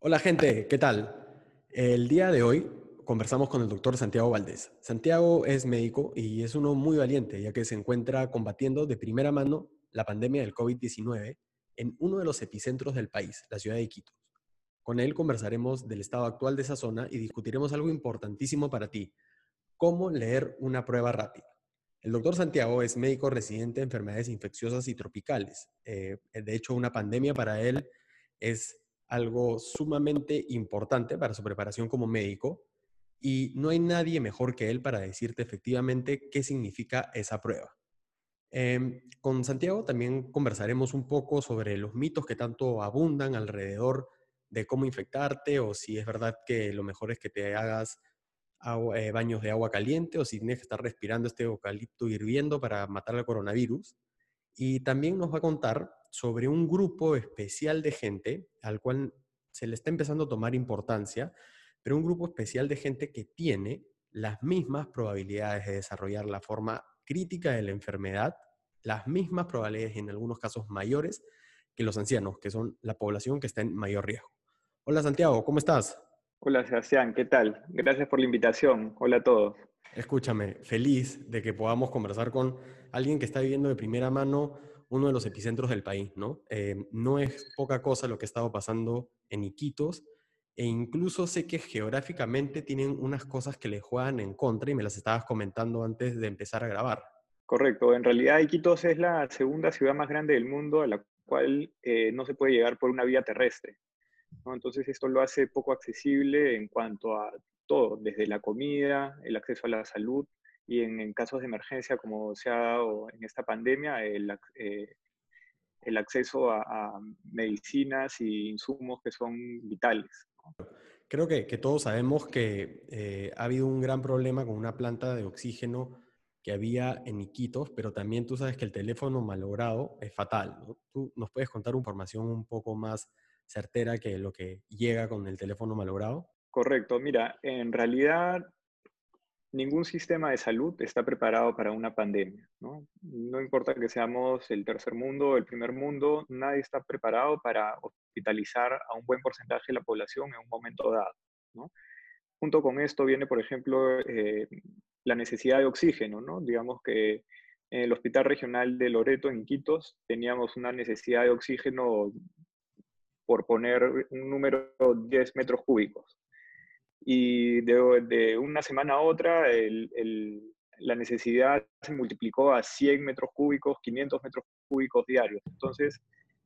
Hola gente, ¿qué tal? El día de hoy conversamos con el doctor Santiago Valdés. Santiago es médico y es uno muy valiente, ya que se encuentra combatiendo de primera mano la pandemia del COVID-19 en uno de los epicentros del país, la ciudad de Iquitos. Con él conversaremos del estado actual de esa zona y discutiremos algo importantísimo para ti, cómo leer una prueba rápida. El doctor Santiago es médico residente de enfermedades infecciosas y tropicales. Eh, de hecho, una pandemia para él es algo sumamente importante para su preparación como médico y no hay nadie mejor que él para decirte efectivamente qué significa esa prueba. Em, con Santiago también conversaremos un poco sobre los mitos que tanto abundan alrededor de cómo infectarte o si es verdad que lo mejor es que te hagas eh, baños de agua caliente o si tienes que estar respirando este eucalipto hirviendo para matar al coronavirus. Y también nos va a contar sobre un grupo especial de gente al cual se le está empezando a tomar importancia, pero un grupo especial de gente que tiene las mismas probabilidades de desarrollar la forma crítica de la enfermedad, las mismas probabilidades en algunos casos mayores que los ancianos, que son la población que está en mayor riesgo. Hola Santiago, ¿cómo estás? Hola Sebastián, ¿qué tal? Gracias por la invitación. Hola a todos. Escúchame, feliz de que podamos conversar con alguien que está viviendo de primera mano uno de los epicentros del país, ¿no? Eh, no es poca cosa lo que ha estado pasando en Iquitos, e incluso sé que geográficamente tienen unas cosas que le juegan en contra y me las estabas comentando antes de empezar a grabar. Correcto, en realidad Iquitos es la segunda ciudad más grande del mundo a la cual eh, no se puede llegar por una vía terrestre. ¿no? Entonces esto lo hace poco accesible en cuanto a todo, desde la comida, el acceso a la salud, y en, casos de emergencia, como se ha dado en esta pandemia, el, eh, el acceso a, medicinas y insumos que son vitales. Creo que, que, todos sabemos que eh, ha habido un gran problema con una planta de oxígeno que había en Iquitos, pero también tú sabes que el teléfono malogrado es fatal. ¿Tú nos puedes contar información un poco más certera que lo que llega con el teléfono malogrado? Correcto, mira, en realidad ningún sistema de salud está preparado para una pandemia. ¿no? no importa que seamos el tercer mundo el primer mundo, nadie está preparado para hospitalizar a un buen porcentaje de la población en un momento dado. Junto con esto viene, por ejemplo, eh, la necesidad de oxígeno. ¿no? Digamos que en el Hospital Regional de Loreto, en Quitos, teníamos una necesidad de oxígeno por poner un número 10 metros cúbicos y de, una semana a otra la necesidad se multiplicó a 100 metros cúbicos, 500 metros cúbicos diarios. Entonces,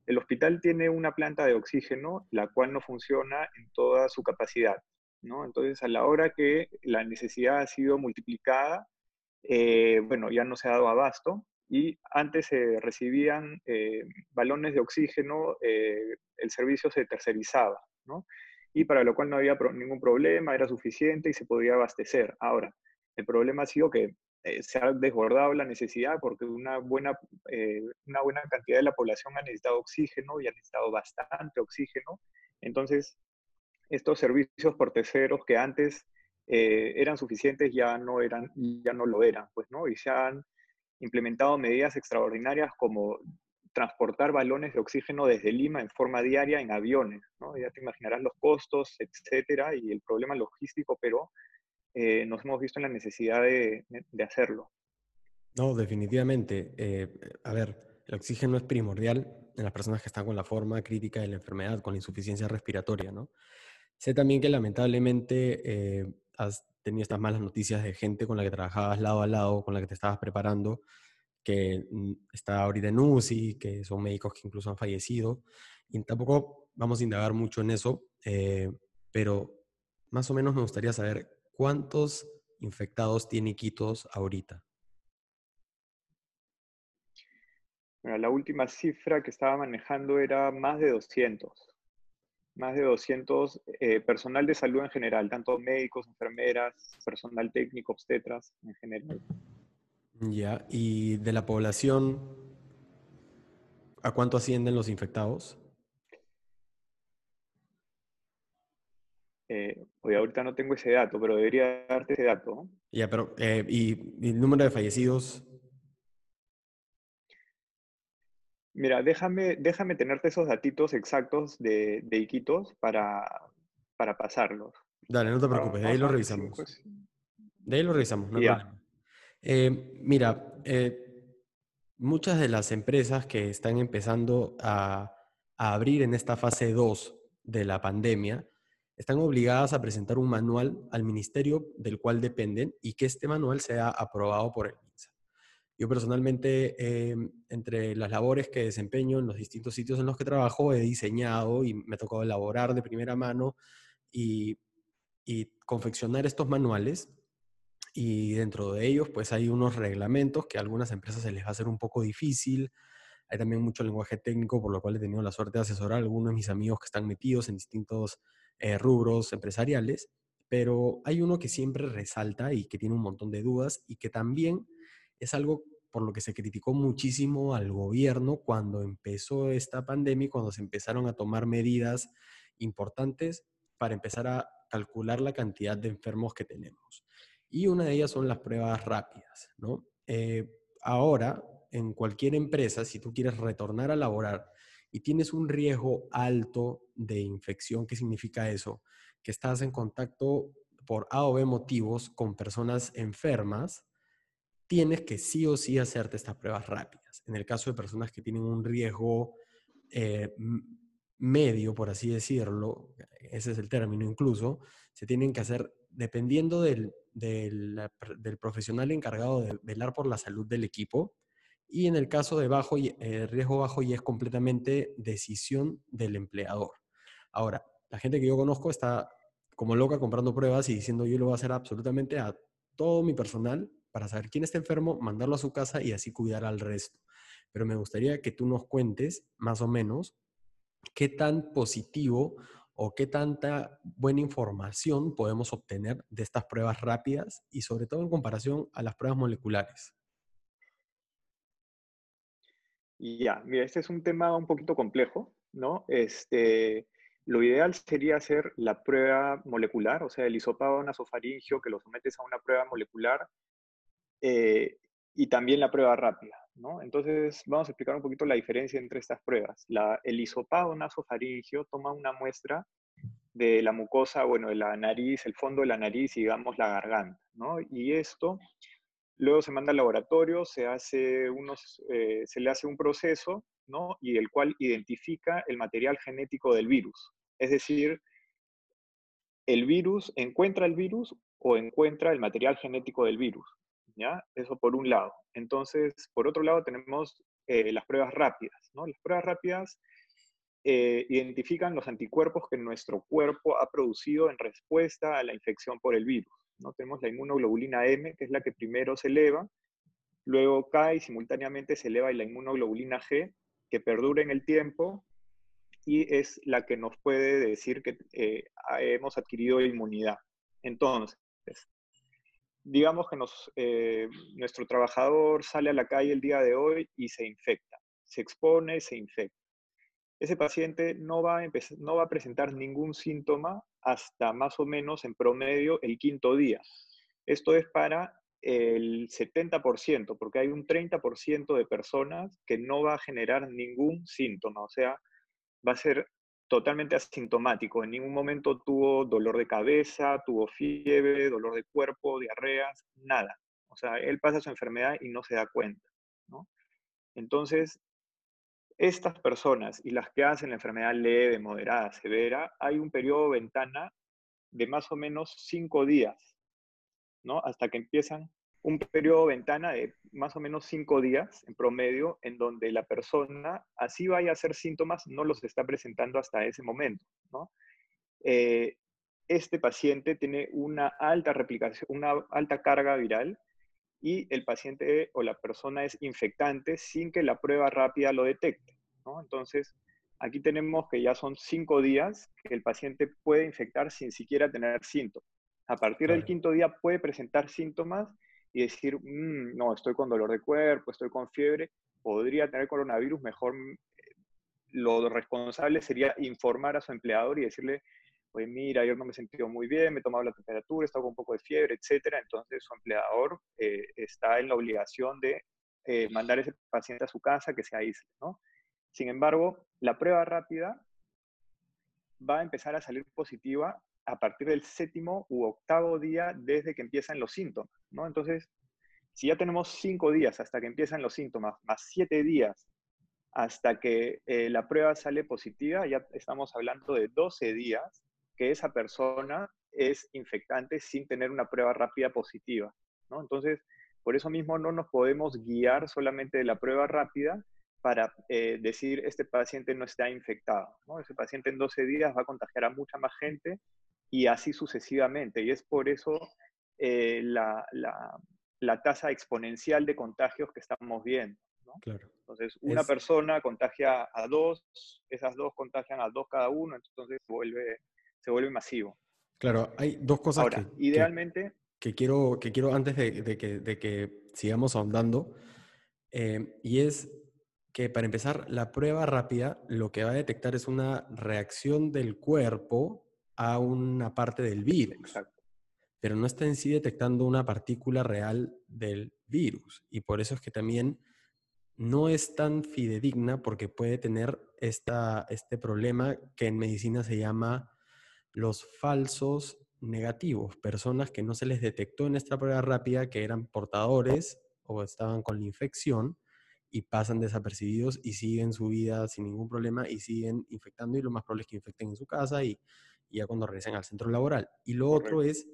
el hospital tiene una planta de oxígeno, la cual no funciona en toda su capacidad. ¿no? Entonces, a la hora que la necesidad ha sido multiplicada, eh, bueno, ya no se ha dado abasto y antes se recibían eh, balones de oxígeno, eh, el servicio se tercerizaba, ¿no? Y para lo cual no había ningún problema, era suficiente y se podía abastecer. Ahora, el problema ha sido que eh, se ha desbordado la necesidad porque una buena, eh, una buena cantidad de la población ha necesitado oxígeno y ha necesitado bastante oxígeno. Entonces, estos servicios por terceros que antes eh, eran suficientes ya no, eran, ya no lo eran, pues, ¿no? Y se han implementado medidas extraordinarias como transportar balones de oxígeno desde Lima en forma diaria en aviones, ¿no? Ya te imaginarás los costos, etcétera, y el problema logístico, pero eh, nos hemos visto en la necesidad de, hacerlo. No, definitivamente. Eh, a ver, el oxígeno es primordial en las personas que están con la forma crítica de la enfermedad, con la insuficiencia respiratoria, ¿no? Sé también que lamentablemente eh, has tenido estas malas noticias de gente con la que trabajabas lado a lado, con la que te estabas preparando, que mm, está ahorita en UCI, que son médicos que incluso han fallecido. Y tampoco vamos a indagar mucho en eso, eh, pero más o menos me gustaría saber cuántos infectados tiene Iquitos ahorita. la última cifra que estaba manejando era más de 200. Más de 200 eh, personal de salud en general, tanto médicos, enfermeras, personal técnico, obstetras en general. Ya, y de la población, ¿a cuánto ascienden los infectados? Eh, hoy ahorita no tengo ese dato, pero debería darte ese dato. Ya, pero eh, ¿y, el número de fallecidos? Mira, déjame, déjame tenerte esos datitos exactos de, de Iquitos para, para pasarlos. Dale, no te preocupes, de ahí lo revisamos. De ahí lo revisamos, no hay problema. Eh, mira, eh, muchas de las empresas que están empezando a, abrir en esta fase 2 de la pandemia están obligadas a presentar un manual al ministerio del cual dependen y que este manual sea aprobado por el MINSA. Yo personalmente, em, entre las labores que desempeño en los distintos sitios en los que trabajo, he diseñado y me ha tocado elaborar de primera mano y confeccionar estos manuales. Y dentro de ellos, pues hay unos reglamentos que a algunas empresas se les va a hacer un poco difícil. Hay también mucho lenguaje técnico, por lo cual he tenido la suerte de asesorar a algunos de mis amigos que están metidos en distintos eh, rubros empresariales, pero hay uno que siempre resalta y que tiene un montón de dudas y que también es algo por lo que se criticó muchísimo al gobierno cuando empezó esta pandemia cuando se empezaron a tomar medidas importantes para empezar a calcular la cantidad de enfermos que tenemos. Y una de ellas son las pruebas rápidas, ¿no? Eh, ahora, en cualquier empresa, si tú quieres retornar a laborar y tienes un riesgo alto de infección, ¿qué significa eso? Que estás en contacto por A o B motivos con personas enfermas, tienes que sí o sí hacerte estas pruebas rápidas. En el caso de personas que tienen un riesgo eh, medio, por así decirlo, ese es el término incluso, se tienen que hacer dependiendo del, profesional encargado de velar por la salud del equipo, y en el caso de bajo eh, riesgo bajo y es completamente decisión del empleador. Ahora, la gente que yo conozco está como loca comprando pruebas y diciendo yo lo voy a hacer absolutamente a todo mi personal para saber quién está enfermo, mandarlo a su casa y así cuidar al resto. Pero me gustaría que tú nos cuentes más o menos qué tan positivo o qué tanta buena información podemos obtener de estas pruebas rápidas y sobre todo en comparación a las pruebas moleculares. Ya, mira, este es un tema un poquito complejo, ¿no? Este, lo ideal sería hacer la prueba molecular, o sea, el hisopado nasofaringio que lo sometes a una prueba molecular eh, y también la prueba rápida, ¿no? Entonces, vamos a explicar un poquito la diferencia entre estas pruebas. La, el hisopado nasofaringio toma una muestra de la mucosa, bueno, de la nariz, el fondo de la nariz y, digamos, la garganta, ¿no? Y esto Luego se manda al laboratorio, se, hace unos, eh, se le hace un proceso, ¿no? Y el cual identifica el material genético del virus. Es decir, el virus encuentra el virus o encuentra el material genético del virus, ¿ya? Eso por un lado. Entonces, por otro lado tenemos eh, las pruebas rápidas, ¿no? Las pruebas rápidas eh, identifican los anticuerpos que nuestro cuerpo ha producido en respuesta a la infección por el virus. ¿no? Tenemos la inmunoglobulina M, que es la que primero se eleva, luego cae y simultáneamente se eleva la inmunoglobulina G, que perdura en el tiempo y es la que nos puede decir que eh, hemos adquirido inmunidad. Entonces, digamos que eh, nuestro trabajador sale a la calle el día de hoy y se infecta, se expone, se infecta ese paciente no va, a no va a presentar ningún síntoma hasta más o menos en promedio el quinto día. Esto es para el 70%, porque hay un 30% de personas que no va a generar ningún síntoma, o sea, va a ser totalmente asintomático. En ningún momento tuvo dolor de cabeza, tuvo fiebre, dolor de cuerpo, diarreas, nada. O sea, él pasa su enfermedad y no se da cuenta. Entonces, estas personas y las que hacen la enfermedad leve, moderada, severa, hay un periodo ventana de más o menos cinco días, ¿no? Hasta que empiezan un periodo ventana de más o menos cinco días en promedio, en donde la persona, así vaya a hacer síntomas, no los está presentando hasta ese momento, ¿no? Eh, este paciente tiene una alta replicación, una alta carga viral y el paciente o la persona es infectante sin que la prueba rápida lo detecte. ¿no? Entonces, aquí tenemos que ya son cinco días que el paciente puede infectar sin siquiera tener síntomas. A partir del quinto día puede presentar síntomas y decir, mm, no, estoy con dolor de cuerpo, estoy con fiebre, podría tener coronavirus, mejor mm, lo responsable sería informar a su empleador y decirle, oye, mira, yo no me he sentido muy bien, me he tomado la temperatura, he estado con un poco de fiebre, etcétera. Entonces, su empleador eh, está en la obligación de eh, mandar a ese paciente a su casa que se aísle, ¿no? Sin embargo, la prueba rápida va a empezar a salir positiva a partir del séptimo u octavo día desde que empiezan los síntomas, ¿no? Entonces, si ya tenemos cinco días hasta que empiezan los síntomas, más siete días hasta que eh, la prueba sale positiva, ya estamos hablando de 12 días que esa persona es infectante sin tener una prueba rápida positiva, ¿no? Entonces, por eso mismo no nos podemos guiar solamente de la prueba rápida para eh, decir este paciente no está infectado. ¿no? Ese paciente en 12 días va a contagiar a mucha más gente y así sucesivamente. Y es por eso eh, la, la, tasa exponencial de contagios que estamos viendo. ¿no? Claro. Entonces, una persona contagia a dos, esas dos contagian a dos cada uno, entonces se vuelve, se vuelve masivo. Claro, hay dos cosas Ahora, idealmente... Que, quiero, que quiero antes de, que, de que, sigamos ahondando, eh, y es que para empezar, la prueba rápida lo que va a detectar es una reacción del cuerpo a una parte del virus. Pero no está en sí detectando una partícula real del virus. Y por eso es que también no es tan fidedigna porque puede tener esta, este problema que en medicina se llama los falsos negativos, personas que no se les detectó en esta prueba rápida que eran portadores o estaban con la infección y pasan desapercibidos y siguen su vida sin ningún problema y siguen infectando y lo más probable es que infecten en su casa y, ya cuando regresen al centro laboral. Y lo otro es,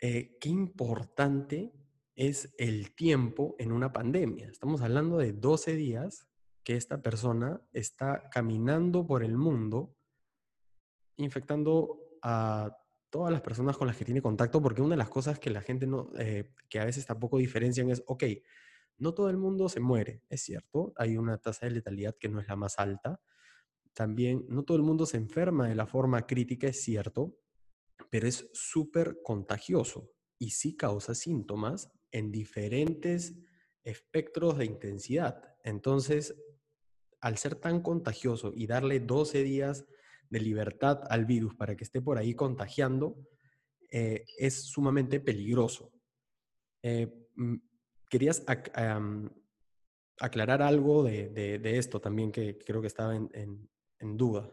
eh, qué importante es el tiempo en una pandemia. Estamos hablando de 12 días que esta persona está caminando por el mundo infectando a todas las personas con las que tiene contacto, porque una de las cosas que la gente no, eh, que a veces tampoco diferencian es, ok, no todo el mundo se muere, es cierto, hay una tasa de letalidad que no es la más alta, también no todo el mundo se enferma de la forma crítica, es cierto, pero es súper contagioso y sí causa síntomas en diferentes espectros de intensidad. Entonces, al ser tan contagioso y darle 12 días de libertad al virus para que esté por ahí contagiando, eh, es sumamente peligroso. Eh, querías aclarar algo de, esto también que creo que estaba en duda.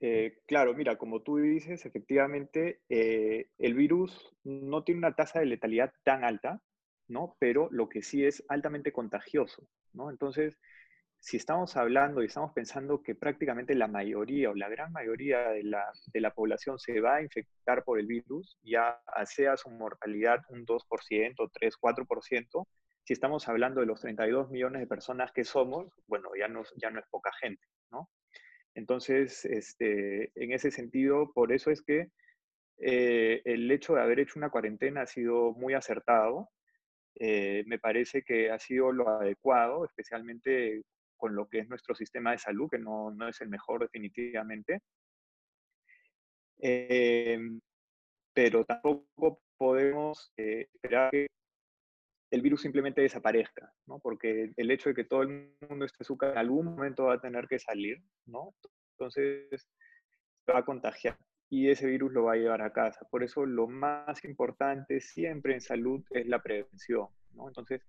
Eh, claro, mira, como tú dices, efectivamente, eh, el virus no tiene una tasa de letalidad tan alta, ¿no? Pero lo que sí es altamente contagioso, ¿no? Entonces, si estamos hablando y estamos pensando que prácticamente la mayoría o la gran mayoría de la, población se va a infectar por el virus, ya sea su mortalidad un 2%, 3, 4%, si estamos hablando de los 32 millones de personas que somos, bueno, ya no, ya no es poca gente, ¿no? Entonces, este, en ese sentido, por eso es que eh, el hecho de haber hecho una cuarentena ha sido muy acertado. Eh, me parece que ha sido lo adecuado, especialmente con lo que es nuestro sistema de salud, que no, es el mejor definitivamente. Em, pero tampoco podemos eh, esperar que el virus simplemente desaparezca, ¿no? Porque el hecho de que todo el mundo esté azúcar en algún momento va a tener que salir, ¿no? Entonces va a contagiar y ese virus lo va a llevar a casa. Por eso lo más importante siempre en salud es la prevención, ¿no? Entonces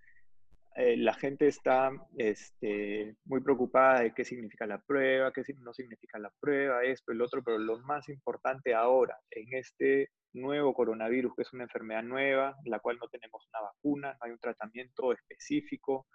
eh, la gente está este, muy preocupada de qué significa la prueba, qué no significa la prueba, esto, el otro, pero lo más importante ahora en este nuevo coronavirus, que es una enfermedad nueva, la cual no tenemos una vacuna, no hay un tratamiento específico.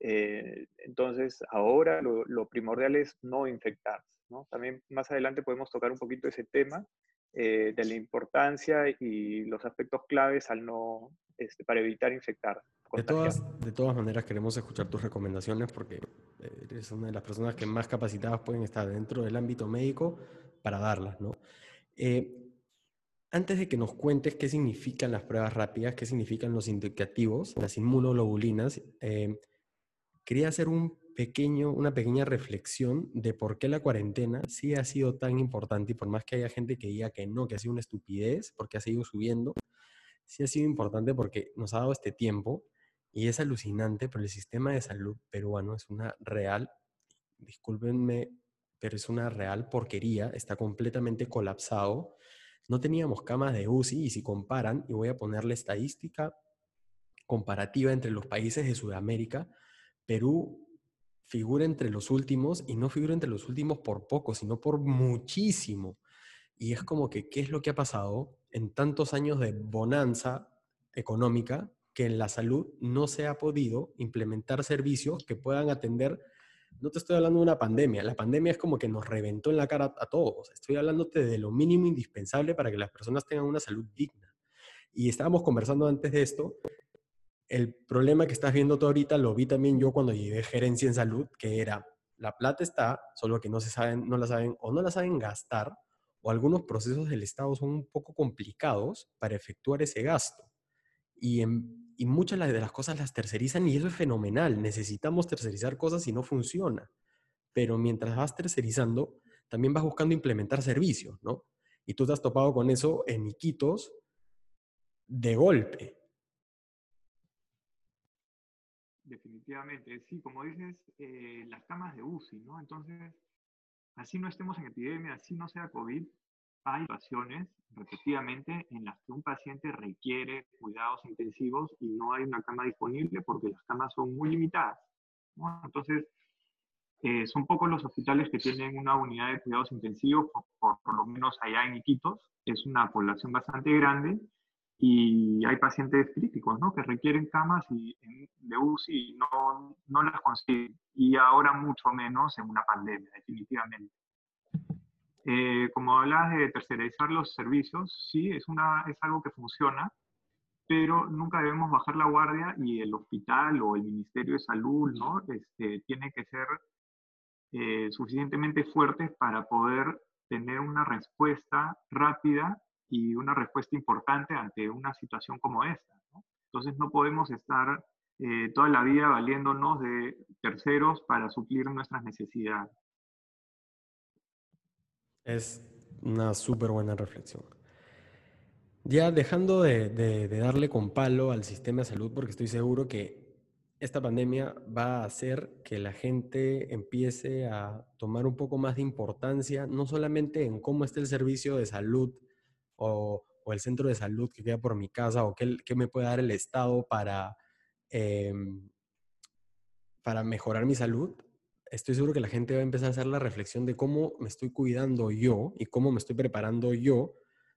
Eh, entonces, ahora lo, primordial es no infectarse. También más adelante podemos tocar un poquito ese tema eh, de la importancia y los aspectos claves al no, este, para evitar infectar. De todas, de todas maneras, queremos escuchar tus recomendaciones porque eres una de las personas que más capacitadas pueden estar dentro del ámbito médico para darlas, ¿no? Eh, antes de que nos cuentes qué significan las pruebas rápidas, qué significan los indicativos, las inmunoglobulinas, eh, quería hacer un pequeño, una pequeña reflexión de por qué la cuarentena sí ha sido tan importante y por más que haya gente que diga que no, que ha sido una estupidez, porque ha seguido subiendo, sí ha sido importante porque nos ha dado este tiempo y es alucinante, pero el sistema de salud peruano es una real, discúlpenme, pero es una real porquería, está completamente colapsado no teníamos camas de UCI y si comparan, y voy a ponerle estadística comparativa entre los países de Sudamérica, Perú figura entre los últimos y no figura entre los últimos por poco, sino por muchísimo. Y es como que, ¿qué es lo que ha pasado en tantos años de bonanza económica que en la salud no se ha podido implementar servicios que puedan atender? No te estoy hablando de una pandemia, la pandemia es como que nos reventó en la cara a todos. Estoy hablándote de lo mínimo indispensable para que las personas tengan una salud digna. Y estábamos conversando antes de esto el problema que estás viendo tú ahorita lo vi también yo cuando llevé gerencia en salud, que era, la plata está, solo que no se saben, no la saben o no la saben gastar, o algunos procesos del Estado son un poco complicados para efectuar ese gasto. Y, y muchas de las cosas las tercerizan y eso es fenomenal. Necesitamos tercerizar cosas y no funciona. Pero mientras vas tercerizando, también vas buscando implementar servicios, ¿no? Y tú te has topado con eso en Iquitos de golpe. definitivamente. Sí, como dices, eh, las camas de UCI, ¿no? Entonces, así no estemos en epidemia, así no sea COVID, hay situaciones repetidamente en las que un paciente requiere cuidados intensivos y no hay una cama disponible porque las camas son muy limitadas. Entonces, eh, son pocos los hospitales que tienen una unidad de cuidados intensivos, por, por, lo menos allá en Iquitos, es una población bastante grande, y hay pacientes críticos ¿no? que requieren camas y, de UCI y no, no las consiguen. Y ahora mucho menos en una pandemia, definitivamente. Eh, como hablas de tercerizar los servicios, sí, es, una, es algo que funciona, pero nunca debemos bajar la guardia y el hospital o el Ministerio de Salud ¿no? este, tiene que ser eh, suficientemente fuertes para poder tener una respuesta rápida y una respuesta importante ante una situación como esta. Entonces no podemos estar eh, toda la vida valiéndonos de terceros para suplir nuestras necesidades. Es una súper buena reflexión. Ya dejando de, de, darle con palo al sistema de salud, porque estoy seguro que esta pandemia va a hacer que la gente empiece a tomar un poco más de importancia, no solamente en cómo está el servicio de salud o, el centro de salud que queda por mi casa o qué, me puede dar el Estado para, em, para mejorar mi salud, estoy seguro que la gente va a empezar a hacer la reflexión de cómo me estoy cuidando yo y cómo me estoy preparando yo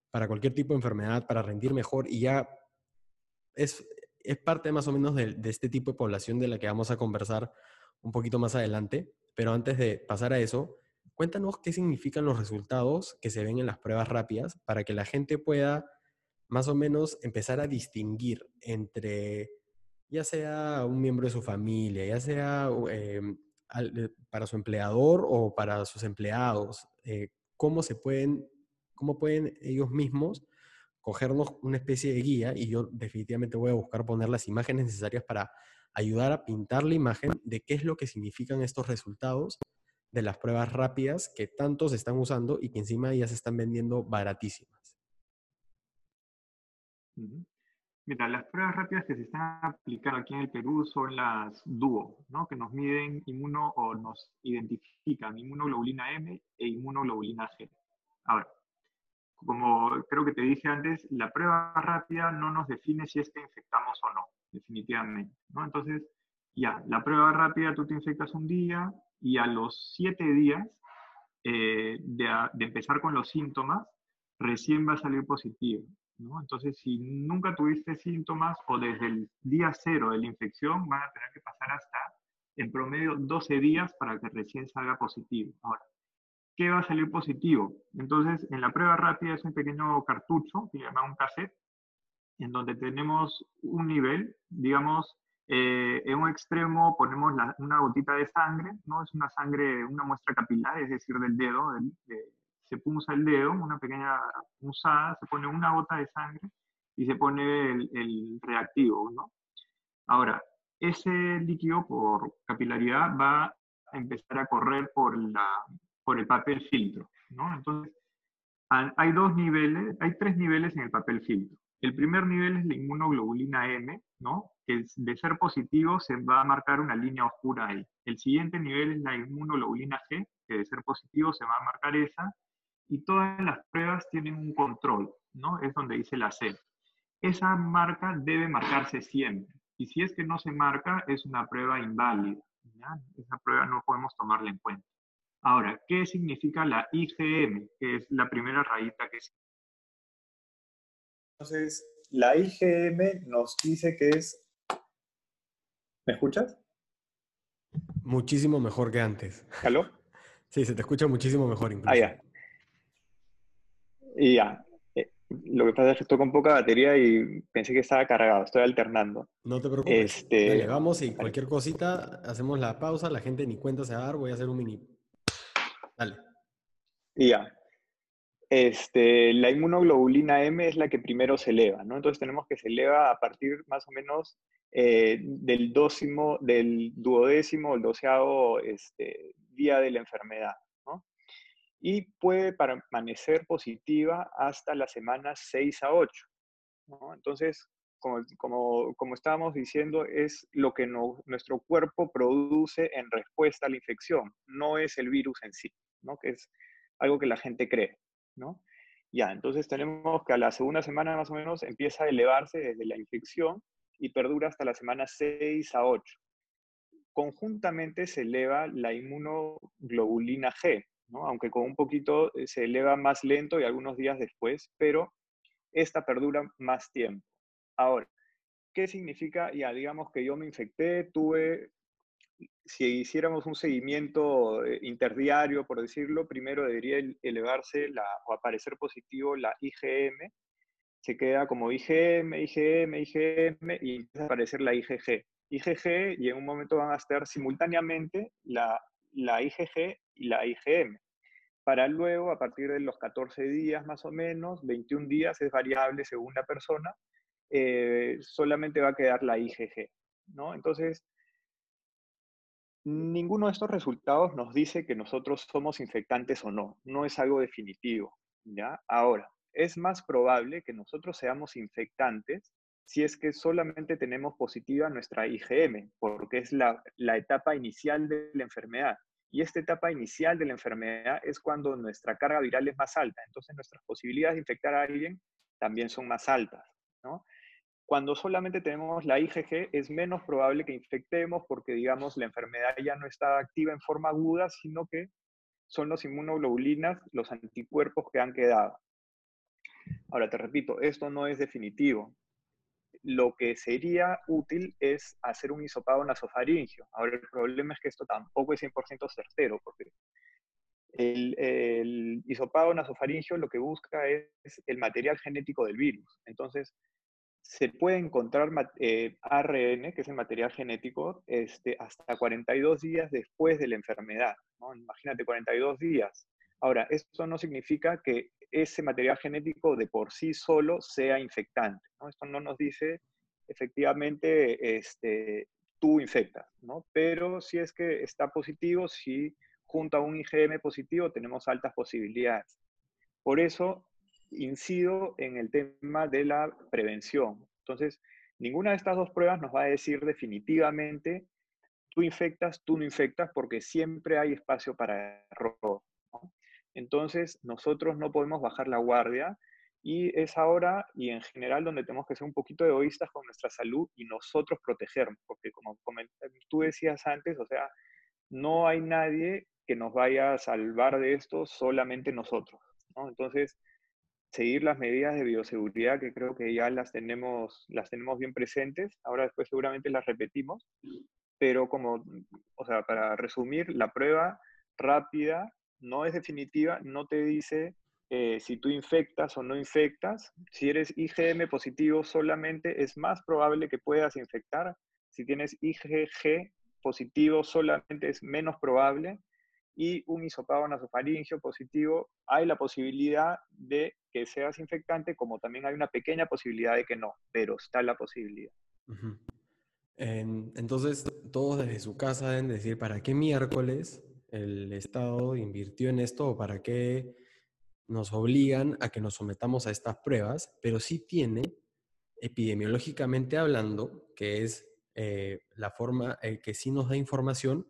para cualquier tipo de enfermedad, para rendir mejor y ya es, es parte más o menos de, este tipo de población de la que vamos a conversar un poquito más adelante. Pero antes de pasar a eso, Cuéntanos qué significan los resultados que se ven en las pruebas rápidas para que la gente pueda más o menos empezar a distinguir entre ya sea un miembro de su familia, ya sea eh, para su empleador o para sus empleados, eh, cómo se pueden, cómo pueden ellos mismos cogernos una especie de guía y yo definitivamente voy a buscar poner las imágenes necesarias para ayudar a pintar la imagen de qué es lo que significan estos resultados de las pruebas rápidas que tantos están usando y que encima ya se están vendiendo baratísimas. Mira, las pruebas rápidas que se están aplicando aquí en el Perú son las DUO, ¿no? que nos miden inmuno o nos identifican inmunoglobulina M e inmunoglobulina G. Ahora, como creo que te dije antes, la prueba rápida no nos define si es que infectamos o no, definitivamente. ¿no? Entonces, ya, la prueba rápida tú te infectas un día, y a los siete días eh, de, empezar con los síntomas, recién va a salir positivo. ¿no? Entonces, si nunca tuviste síntomas o desde el día cero de la infección, van a tener que pasar hasta, en promedio, 12 días para que recién salga positivo. Ahora, ¿qué va a salir positivo? Entonces, en la prueba rápida es un pequeño cartucho, que se llama un cassette, en donde tenemos un nivel, digamos, eh, en un extremo ponemos una gotita de sangre, ¿no? Es una sangre, una muestra capilar, es decir, del dedo. se punza el dedo, una pequeña punzada, se pone una gota de sangre y se pone el, reactivo, ¿no? Ahora, ese líquido por capilaridad va a empezar a correr por, por el papel filtro, ¿no? Entonces, hay dos niveles, hay tres niveles en el papel filtro. El primer nivel es la inmunoglobulina M, ¿no? que de ser positivo se va a marcar una línea oscura ahí. El siguiente nivel es la inmunoglobulina G, que de ser positivo se va a marcar esa, y todas las pruebas tienen un control, ¿no? Es donde dice la C. Esa marca debe marcarse siempre, Y si es que no se marca, es una prueba inválida. Esa prueba no podemos tomarla en cuenta. Ahora, ¿qué significa la IgM? Que es la primera rayita que es. Entonces, la IgM nos dice que es... ¿Me escuchas? Muchísimo mejor que antes. ¿Aló? Sí, se te escucha muchísimo mejor incluso. Ah, ya. Y ya. Eh, lo que pasa es que estoy con poca batería y pensé que estaba cargado. Estoy alternando. No te preocupes. Este... Dale, vamos y cualquier cosita, hacemos la pausa. La gente ni cuenta se va a dar. Voy a hacer un mini Dale. ya. Este, la inmunoglobulina M es la que primero se eleva, ¿no? Entonces tenemos que se eleva a partir más o menos eh, del, del duodécimo, el doceavo este, día de la enfermedad, ¿no? Y puede permanecer positiva hasta las semanas 6 a 8, ¿no? Entonces, como, como, como, estábamos diciendo, es lo que nuestro cuerpo produce en respuesta a la infección, no es el virus en sí. ¿no? Que es algo que la gente cree, ¿no? Ya, entonces tenemos que a la segunda semana más o menos empieza a elevarse desde la infección y perdura hasta la semana 6 a 8. Conjuntamente se eleva la inmunoglobulina G, ¿no? aunque con un poquito eh, se eleva más lento y algunos días después, pero esta perdura más tiempo. Ahora, ¿qué significa? Ya, digamos que yo me infecté, tuve si hiciéramos un seguimiento eh, interdiario, por decirlo, primero debería elevarse la, o aparecer positivo la IgM, se queda como IgM, IgM, IgM y empieza a aparecer la IgG. IgG y en un momento van a estar simultáneamente la, IgG y la IgM. Para luego, a partir de los 14 días más o menos, 21 días es variable según la persona, eh, solamente va a quedar la IgG. ¿no? Entonces, Ninguno de estos resultados nos dice que nosotros somos infectantes o no, no es algo definitivo, ¿ya? Ahora, es más probable que nosotros seamos infectantes si es que solamente tenemos positiva nuestra IgM, porque es la, etapa inicial de la enfermedad. Y esta etapa inicial de la enfermedad es cuando nuestra carga viral es más alta, entonces nuestras posibilidades de infectar a alguien también son más altas, ¿no? Cuando solamente tenemos la IgG es menos probable que infectemos porque, digamos, la enfermedad ya no está activa en forma aguda, sino que son los inmunoglobulinas, los anticuerpos que han quedado. Ahora, te repito, esto no es definitivo. Lo que sería útil es hacer un hisopado nasofaringio. Ahora, el problema es que esto tampoco es 100% certero, porque el, el hisopado nasofaringio lo que busca es el material genético del virus. Entonces, se puede encontrar eh, ARN, que es el material genético, este, hasta 42 días después de la enfermedad. Imagínate, 42 días. Ahora, esto no significa que ese material genético de por sí solo sea infectante. Esto no nos dice efectivamente este, tú infectas, ¿no? pero si es que está positivo, si junto a un IgM positivo tenemos altas posibilidades. Por eso incido en el tema de la prevención. Entonces, ninguna de estas dos pruebas nos va a decir definitivamente, tú infectas, tú no infectas, porque siempre hay espacio para error. Entonces, nosotros no podemos bajar la guardia y es ahora y en general donde tenemos que ser un poquito egoístas con nuestra salud y nosotros protegernos, porque como tú decías antes, o sea, no hay nadie que nos vaya a salvar de esto, solamente nosotros. Entonces, seguir las medidas de bioseguridad que creo que ya las tenemos, las tenemos bien presentes. Ahora después seguramente las repetimos, pero como, o sea, para resumir, la prueba rápida no es definitiva, no te dice eh, si tú infectas o no infectas. Si eres IgM positivo solamente, es más probable que puedas infectar. Si tienes IgG positivo solamente es menos probable y un hisopado nasofaringio positivo, hay la posibilidad de que seas infectante, como también hay una pequeña posibilidad de que no, pero está la posibilidad. Entonces, todos desde su casa deben decir, ¿para qué miércoles el Estado invirtió en esto para qué nos obligan a que nos sometamos a estas pruebas? Pero sí tiene, epidemiológicamente hablando, que es eh, la forma eh, que sí nos da información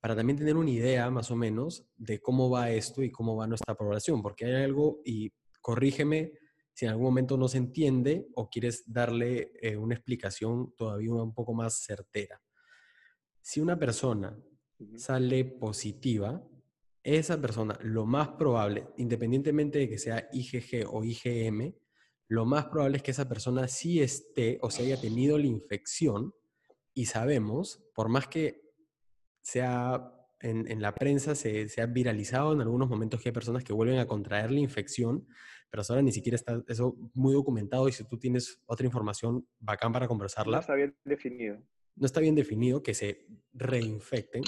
para también tener una idea más o menos de cómo va esto y cómo va nuestra población, porque hay algo, y corrígeme si en algún momento no se entiende o quieres darle eh, una explicación todavía un poco más certera. Si una persona sale positiva, esa persona, lo más probable, independientemente de que sea IgG o IgM, lo más probable es que esa persona sí esté o se haya tenido la infección y sabemos, por más que sea en, la prensa se, ha viralizado en algunos momentos que hay personas que vuelven a contraer la infección, pero ahora ni siquiera está eso muy documentado y si tú tienes otra información bacán para conversarla. No está bien definido. No está bien definido que se reinfecten.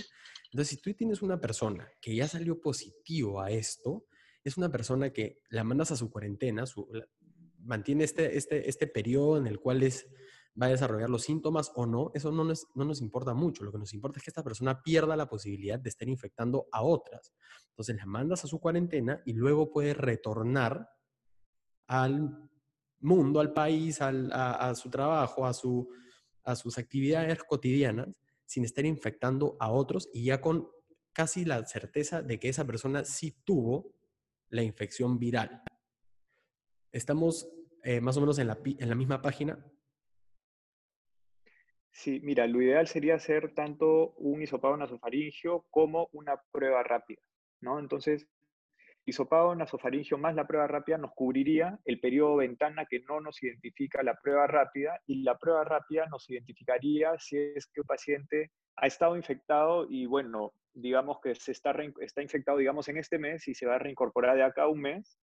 Entonces, si tú tienes una persona que ya salió positivo a esto, es una persona que la mandas a su cuarentena, su, mantiene este, este, este periodo en el cual es va a desarrollar los síntomas o no, eso no nos, no nos importa mucho. Lo que nos importa es que esta persona pierda la posibilidad de estar infectando a otras. Entonces la mandas a su cuarentena y luego puede retornar al mundo, al país, a, su trabajo, a, su, a sus actividades cotidianas, sin estar infectando a otros y ya con casi la certeza de que esa persona sí tuvo la infección viral. Estamos eh, más o menos en la, en la misma página. Sí, mira, lo ideal sería hacer tanto un hisopado nasofaringio como una prueba rápida, ¿no? Entonces, hisopado nasofaringio más la prueba rápida nos cubriría el periodo ventana que no nos identifica la prueba rápida y la prueba rápida nos identificaría si es que un paciente ha estado infectado y bueno, digamos que se está, está infectado, digamos, en este mes y se va a reincorporar de acá a un mes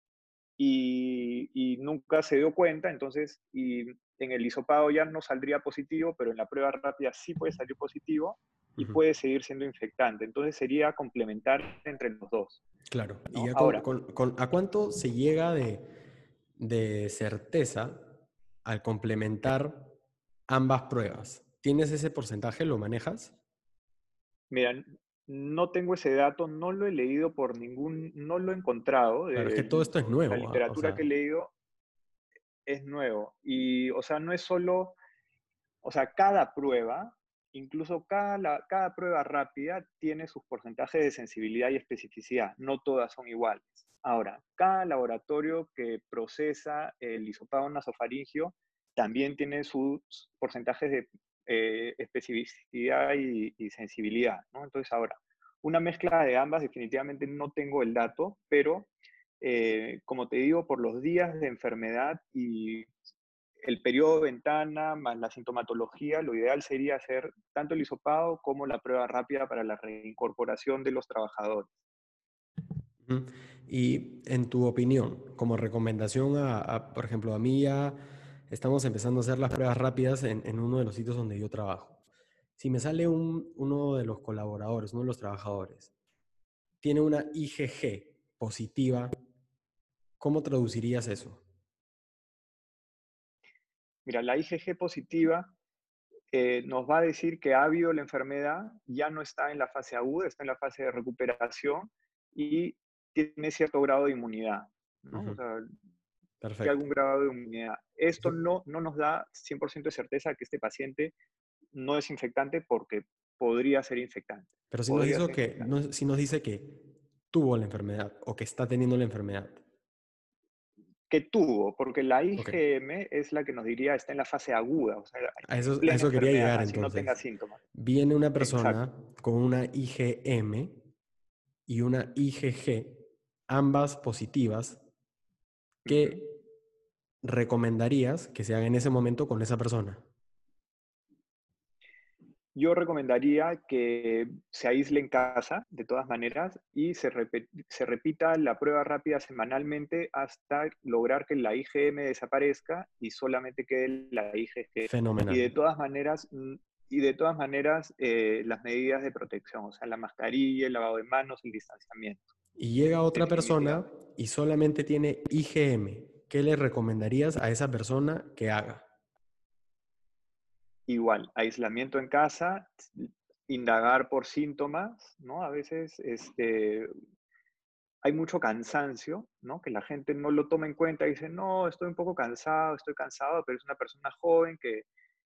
y, y, nunca se dio cuenta, entonces, y en el hisopado ya no saldría positivo, pero en la prueba rápida sí puede salir positivo y puede seguir siendo infectante. Entonces sería complementar entre los dos. Claro. ¿Y Ahora, con, a cuánto se llega de, de certeza al complementar ambas pruebas? ¿Tienes ese porcentaje? ¿Lo manejas? Mira, no tengo ese dato, no lo he leído por ningún, no lo he encontrado. Claro, es que todo esto es nuevo. La ah, literatura que he leído es nuevo. Y, o sea, no es solo, o sea, cada prueba, incluso cada, cada prueba rápida tiene sus porcentajes de sensibilidad y especificidad. No todas son iguales. Ahora, cada laboratorio que procesa el hisopado nasofaringio también tiene sus porcentajes de eh, especificidad y, sensibilidad. ¿no? Entonces, ahora, una mezcla de ambas, definitivamente no tengo el dato, pero eh, como te digo, por los días de enfermedad y el periodo de ventana más la sintomatología, lo ideal sería hacer tanto el hisopado como la prueba rápida para la reincorporación de los trabajadores. Y en tu opinión, como recomendación a, por ejemplo, a mí ya estamos empezando a hacer las pruebas rápidas en, uno de los sitios donde yo trabajo. Si me sale uno de los colaboradores, uno de los trabajadores, tiene una IgG positiva ¿Cómo traducirías eso? Mira, la IgG positiva eh, nos va a decir que ha habido la enfermedad, ya no está en la fase aguda, está en la fase de recuperación y tiene cierto grado de inmunidad. ¿no? Perfecto. algún grado de inmunidad. Esto no, no nos da 100% de certeza que este paciente no es infectante porque podría ser infectante. Pero si nos, que, si nos dice que tuvo la enfermedad o que está teniendo la enfermedad, que tuvo, porque la IgM es la que nos diría está en la fase aguda. O sea, a eso, eso quería llegar entonces. No tenga síntomas. Viene una persona con una IgM y una IgG, ambas positivas, ¿qué recomendarías que se haga en ese momento con esa persona? Yo recomendaría que se aísle en casa, de todas maneras, y se, se, repita la prueba rápida semanalmente hasta lograr que la IgM desaparezca y solamente quede la IgG. Fenomenal. Y de todas maneras, mm, y de todas maneras eh, las medidas de protección, o sea, la mascarilla, el lavado de manos, el distanciamiento. Y llega otra persona y solamente tiene IgM. ¿Qué le recomendarías a esa persona que haga? Igual, aislamiento en casa, indagar por síntomas, ¿no? A veces este, hay mucho cansancio, ¿no? Que la gente no lo toma en cuenta y dice, no, estoy un poco cansado, estoy cansado, pero es una persona joven que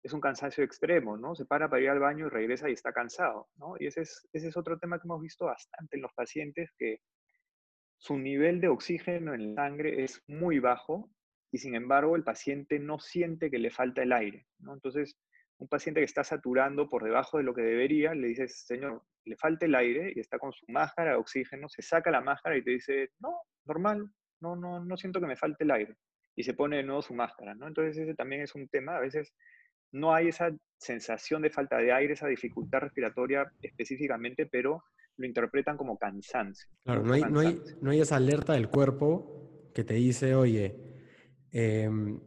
es un cansancio extremo, ¿no? Se para para ir al baño y regresa y está cansado, ¿no? Y ese es, ese es otro tema que hemos visto bastante en los pacientes, que su nivel de oxígeno en la sangre es muy bajo y sin embargo el paciente no siente que le falta el aire. ¿no? Entonces, un paciente que está saturando por debajo de lo que debería, le dices, señor, le falta el aire y está con su máscara de oxígeno, se saca la máscara y te dice, no, normal, no, no, no siento que me falte el aire. Y se pone de nuevo su máscara, ¿no? Entonces ese también es un tema, a veces no hay esa sensación de falta de aire, esa dificultad respiratoria específicamente, pero lo interpretan como cansancio. Claro, no hay, no hay, no hay esa alerta del cuerpo que te dice, oye, em,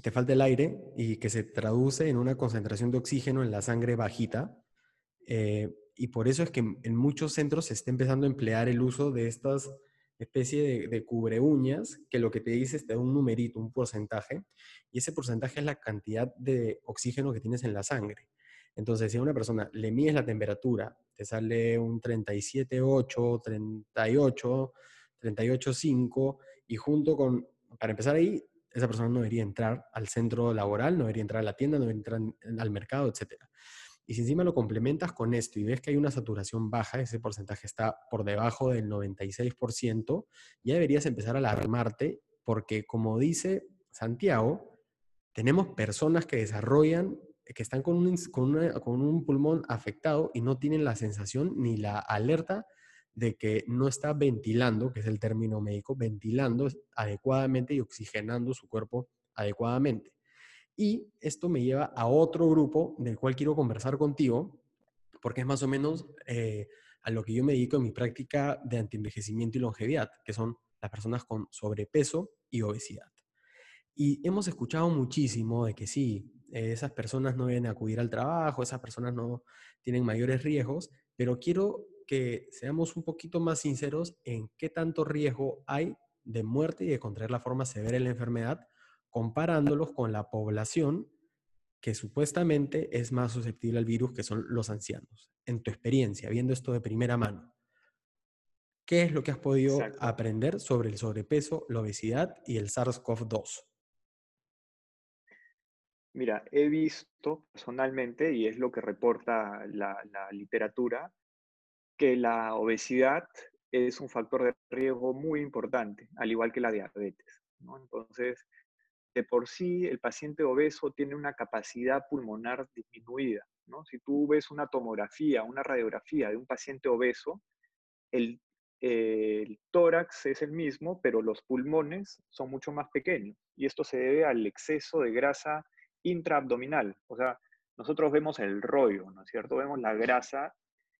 te falta el aire y que se traduce en una concentración de oxígeno en la sangre bajita. Eh, y por eso es que en muchos centros se está empezando a emplear el uso de estas especie de, de cubre uñas que lo que te dice es te da un numerito, un porcentaje, y ese porcentaje es la cantidad de oxígeno que tienes en la sangre. Entonces, si a una persona le mides la temperatura, te sale un 37,8, 38, 38,5, y junto con, para empezar ahí, esa persona no debería entrar al centro laboral, no debería entrar a la tienda, no debería entrar al mercado, etc. Y si encima lo complementas con esto y ves que hay una saturación baja, ese porcentaje está por debajo del 96%, ya deberías empezar a alarmarte porque como dice Santiago, tenemos personas que desarrollan, que están con un, con un pulmón afectado y no tienen la sensación ni la alerta de que no está ventilando, que es el término médico, ventilando adecuadamente y oxigenando su cuerpo adecuadamente. Y esto me lleva a otro grupo del cual quiero conversar contigo, porque es más o menos eh, a lo que yo me dedico en mi práctica de antienvejecimiento y longevidad, que son las personas con sobrepeso y obesidad. Y hemos escuchado muchísimo de que sí, esas personas no a acudir al trabajo, esas personas no tienen mayores riesgos, pero quiero que seamos un poquito más sinceros en qué tanto riesgo hay de muerte y de contraer la forma severa de la enfermedad, comparándolos con la población que supuestamente es más susceptible al virus, que son los ancianos. En tu experiencia, viendo esto de primera mano, ¿qué es lo que has podido aprender sobre el sobrepeso, la obesidad y el SARS-CoV-2? Mira, he visto personalmente, y es lo que reporta la, la literatura, que la obesidad es un factor de riesgo muy importante, al igual que la diabetes. ¿no? Entonces, de por sí, el paciente obeso tiene una capacidad pulmonar disminuida. ¿no? Si tú ves una tomografía, una radiografía de un paciente obeso, el, el tórax es el mismo, pero los pulmones son mucho más pequeños. Y esto se debe al exceso de grasa intraabdominal. O sea, nosotros vemos el rollo, ¿no es cierto? Vemos la grasa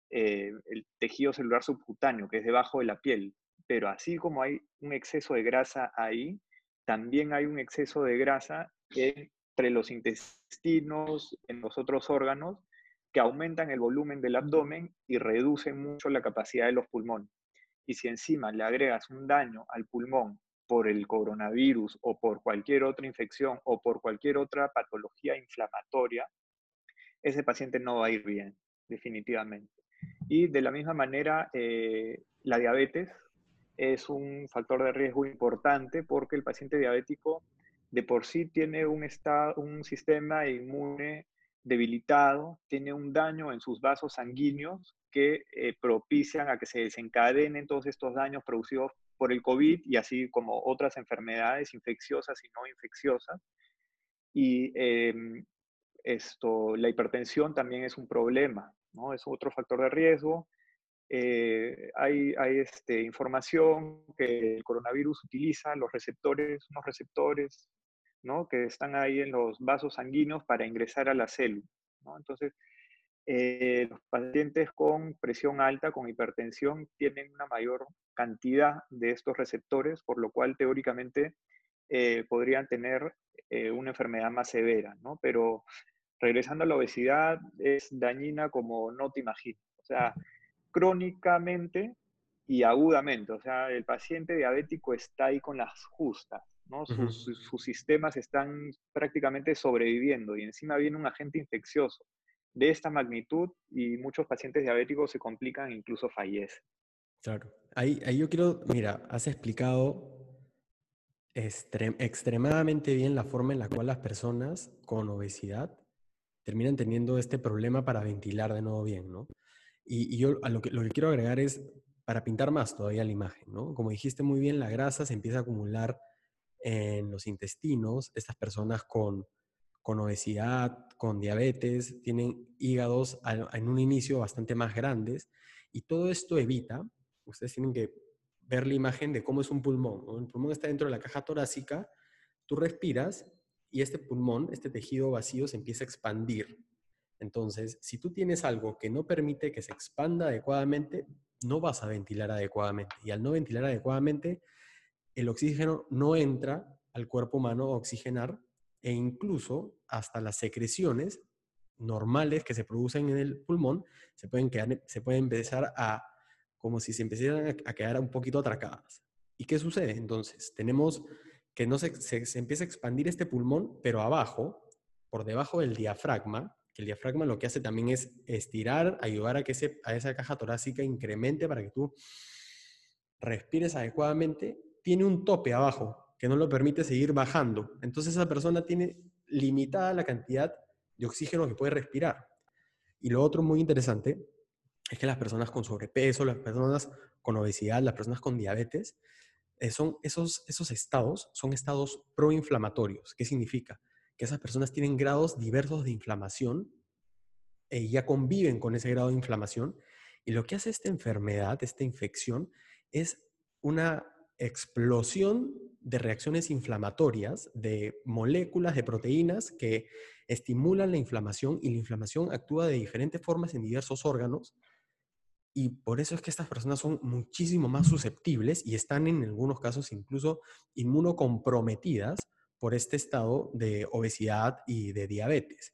eh, el tejido celular subcutáneo, que es debajo de la piel. Pero así como hay un exceso de grasa ahí, también hay un exceso de grasa entre los intestinos, en los otros órganos, que aumentan el volumen del abdomen y reducen mucho la capacidad de los pulmones. Y si encima le agregas un daño al pulmón por el coronavirus o por cualquier otra infección o por cualquier otra patología inflamatoria, ese paciente no va a ir bien, definitivamente. Y de la misma manera, eh, la diabetes es un factor de riesgo importante porque el paciente diabético de por sí tiene un, estado, un sistema inmune debilitado, tiene un daño en sus vasos sanguíneos que eh, propician a que se desencadenen todos estos daños producidos por el COVID y así como otras enfermedades infecciosas y no infecciosas. Y em, esto, la hipertensión también es un problema. Es otro factor de riesgo. Eh, hay, hay este, información que el coronavirus utiliza los receptores, unos receptores ¿no? que están ahí en los vasos sanguíneos para ingresar a la célula. Entonces, eh, los pacientes con presión alta, con hipertensión, tienen una mayor cantidad de estos receptores, por lo cual teóricamente eh, podrían tener una enfermedad más severa, ¿no? Pero regresando a la obesidad, es dañina como no te imaginas. O sea, crónicamente y agudamente. O sea, el paciente diabético está ahí con las justas, ¿no? Sus, sus, sistemas están prácticamente sobreviviendo y encima viene un agente infeccioso de esta magnitud y muchos pacientes diabéticos se complican e incluso fallecen. Claro. Ahí, ahí yo quiero, mira, has explicado extremadamente bien la forma en la cual las personas con obesidad terminan teniendo este problema para ventilar de nuevo bien, ¿no? Y, yo lo que, lo que quiero agregar es para pintar más todavía la imagen, ¿no? Como dijiste muy bien, la grasa se empieza a acumular en los intestinos. Estas personas con, con obesidad, con diabetes, tienen hígados en un inicio bastante más grandes y todo esto evita, ustedes tienen que ver la imagen de cómo es un pulmón. El pulmón está dentro de la caja torácica, tú respiras y este pulmón, este tejido vacío se empieza a expandir. Entonces, si tú tienes algo que no permite que se expanda adecuadamente, no vas a ventilar adecuadamente. Y al no ventilar adecuadamente, el oxígeno no entra al cuerpo humano a oxigenar e incluso hasta las secreciones normales que se producen en el pulmón se pueden, quedar, se pueden empezar a, como si se empezaran a, quedar un poquito atracadas. ¿Y qué sucede? Entonces, tenemos que no se, se, empieza a expandir este pulmón, pero abajo, por debajo del diafragma, que el diafragma lo que hace también es estirar, ayudar a que esa caja torácica incremente para que tú respires adecuadamente, tiene un tope abajo que no lo permite seguir bajando. Entonces esa persona tiene limitada la cantidad de oxígeno que puede respirar. Y lo otro muy interesante es que las personas con sobrepeso, las personas con obesidad, las personas con diabetes, son esos, esos estados, son estados proinflamatorios. ¿Qué significa? que esas personas tienen grados diversos de inflamación y eh, ya conviven con ese grado de inflamación. Y lo que hace esta enfermedad, esta infección, es una explosión de reacciones inflamatorias, de moléculas, de proteínas que estimulan la inflamación y la inflamación actúa de diferentes formas en diversos órganos. Y por eso es que estas personas son muchísimo más susceptibles y están en algunos casos incluso inmunocomprometidas por este estado de obesidad y de diabetes.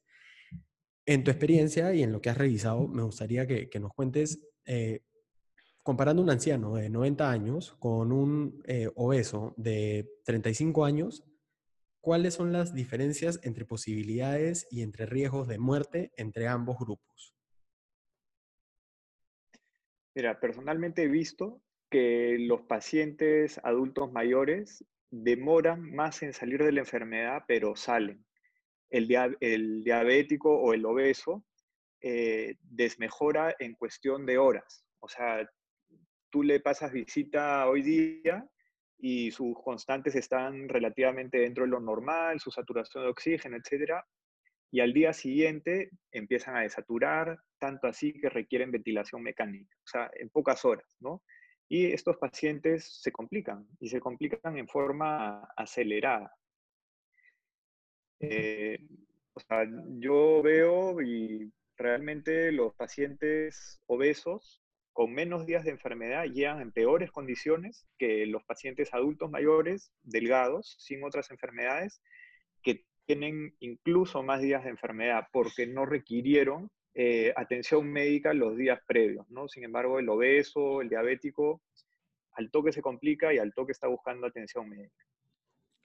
En tu experiencia y en lo que has revisado, me gustaría que, nos cuentes, eh, comparando un anciano de 90 años con un eh, obeso de 35 años, ¿cuáles son las diferencias entre posibilidades y entre riesgos de muerte entre ambos grupos? Mira, personalmente he visto que los pacientes adultos mayores demoran más en salir de la enfermedad, pero salen. El, diabético o el obeso eh, desmejora en cuestión de horas. O sea, tú le pasas visita hoy día y sus constantes están relativamente dentro de lo normal, su saturación de oxígeno, etc. Y al día siguiente empiezan a desaturar, tanto así que requieren ventilación mecánica, o sea, en pocas horas, ¿no? Y estos pacientes se complican y se complican en forma acelerada. Eh, o sea, yo veo y realmente los pacientes obesos con menos días de enfermedad llegan en peores condiciones que los pacientes adultos mayores, delgados, sin otras enfermedades, que tienen incluso más días de enfermedad porque no requirieron eh, atención médica los días previos, ¿no? Sin embargo, el obeso, el diabético, al toque se complica y al toque está buscando atención médica.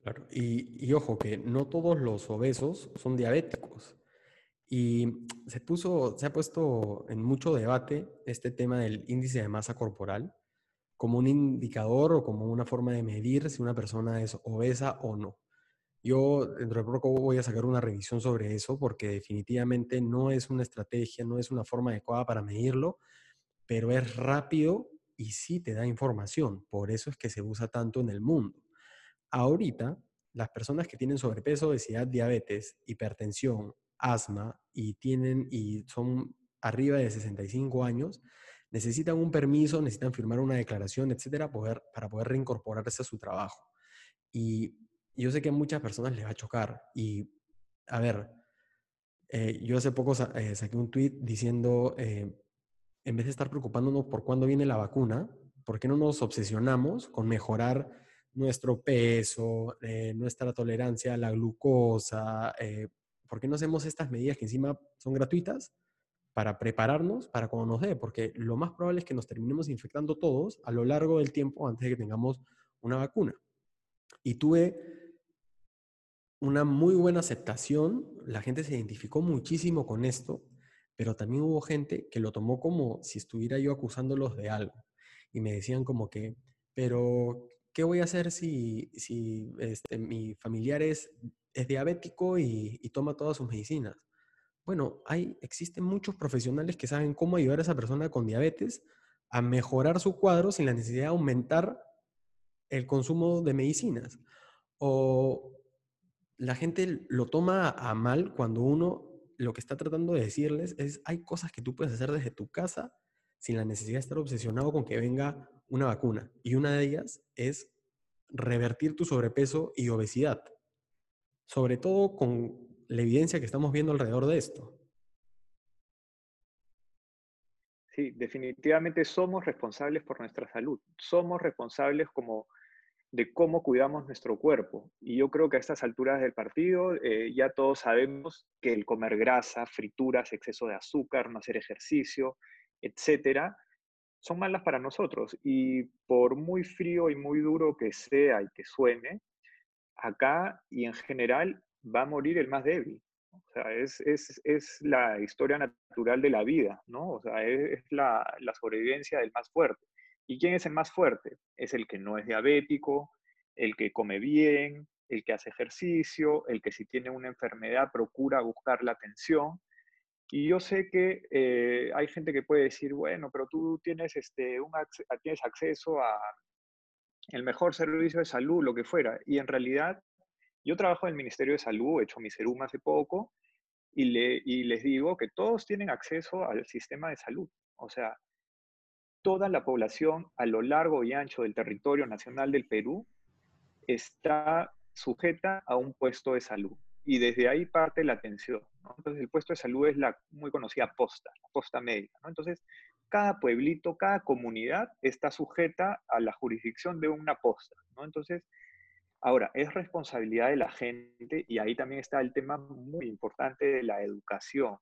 Claro, y, ojo que no todos los obesos son diabéticos. Y se puso, se ha puesto en mucho debate este tema del índice de masa corporal como un indicador o como una forma de medir si una persona es obesa o no. Yo dentro de poco voy a sacar una revisión sobre eso porque definitivamente no es una estrategia, no es una forma adecuada para medirlo, pero es rápido y sí te da información. Por eso es que se usa tanto en el mundo. Ahorita, las personas que tienen sobrepeso, obesidad, diabetes, hipertensión, asma y tienen y son arriba de 65 años, necesitan un permiso, necesitan firmar una declaración, etcétera, para poder reincorporarse a su trabajo. Y yo sé que a muchas personas les va a chocar. Y, a ver, eh, yo hace poco eh, saqué un tweet diciendo, eh, en vez de estar preocupándonos por cuándo viene la vacuna, ¿por qué no nos obsesionamos con mejorar nuestro peso, nuestra tolerancia a la glucosa? ¿Por qué no hacemos estas medidas que encima son gratuitas para prepararnos para cuando nos dé? Porque lo más probable es que nos terminemos infectando todos a lo largo del tiempo antes de que tengamos una vacuna. Y tuve una muy buena aceptación, la gente se identificó muchísimo con esto, pero también hubo gente que lo tomó como si estuviera yo acusándolos de algo. Y me decían como que, pero, ¿qué voy a hacer si, si este, mi familiar es, es diabético y, y, toma todas sus medicinas? Bueno, hay, existen muchos profesionales que saben cómo ayudar a esa persona con diabetes a mejorar su cuadro sin la necesidad de aumentar el consumo de medicinas. o la gente lo toma a mal cuando uno lo que está tratando de decirles es, hay cosas que tú puedes hacer desde tu casa sin la necesidad de estar obsesionado con que venga una vacuna. Y una de ellas es revertir tu sobrepeso y obesidad, sobre todo con la evidencia que estamos viendo alrededor de esto. Sí, definitivamente somos responsables por nuestra salud. Somos responsables como de cómo cuidamos nuestro cuerpo. Y yo creo que a estas alturas del partido eh, ya todos sabemos que el comer grasa, frituras, exceso de azúcar, no hacer ejercicio, etcétera, son malas para nosotros. Y por muy frío y muy duro que sea y que suene, acá y en general va a morir el más débil. O sea, es, es, es la historia natural de la vida, ¿no? O sea, es, la, la sobrevivencia del más fuerte. ¿Y quién es el más fuerte? Es el que no es diabético, el que come bien, el que hace ejercicio, el que si tiene una enfermedad procura buscar la atención. Y yo sé que eh, hay gente que puede decir, bueno, pero tú tienes, este, un, tienes acceso a el mejor servicio de salud, lo que fuera. Y en realidad, yo trabajo en el Ministerio de Salud, he hecho mi serum hace poco, y, le, y les digo que todos tienen acceso al sistema de salud. O sea, toda la población a lo largo y ancho del territorio nacional del Perú está sujeta a un puesto de salud. Y desde ahí parte la atención. Entonces, el puesto de salud es la muy conocida posta, la posta médica. Entonces, cada pueblito, cada comunidad está sujeta a la jurisdicción de una posta. Entonces, ahora, es responsabilidad de la gente y ahí también está el tema muy importante de la educación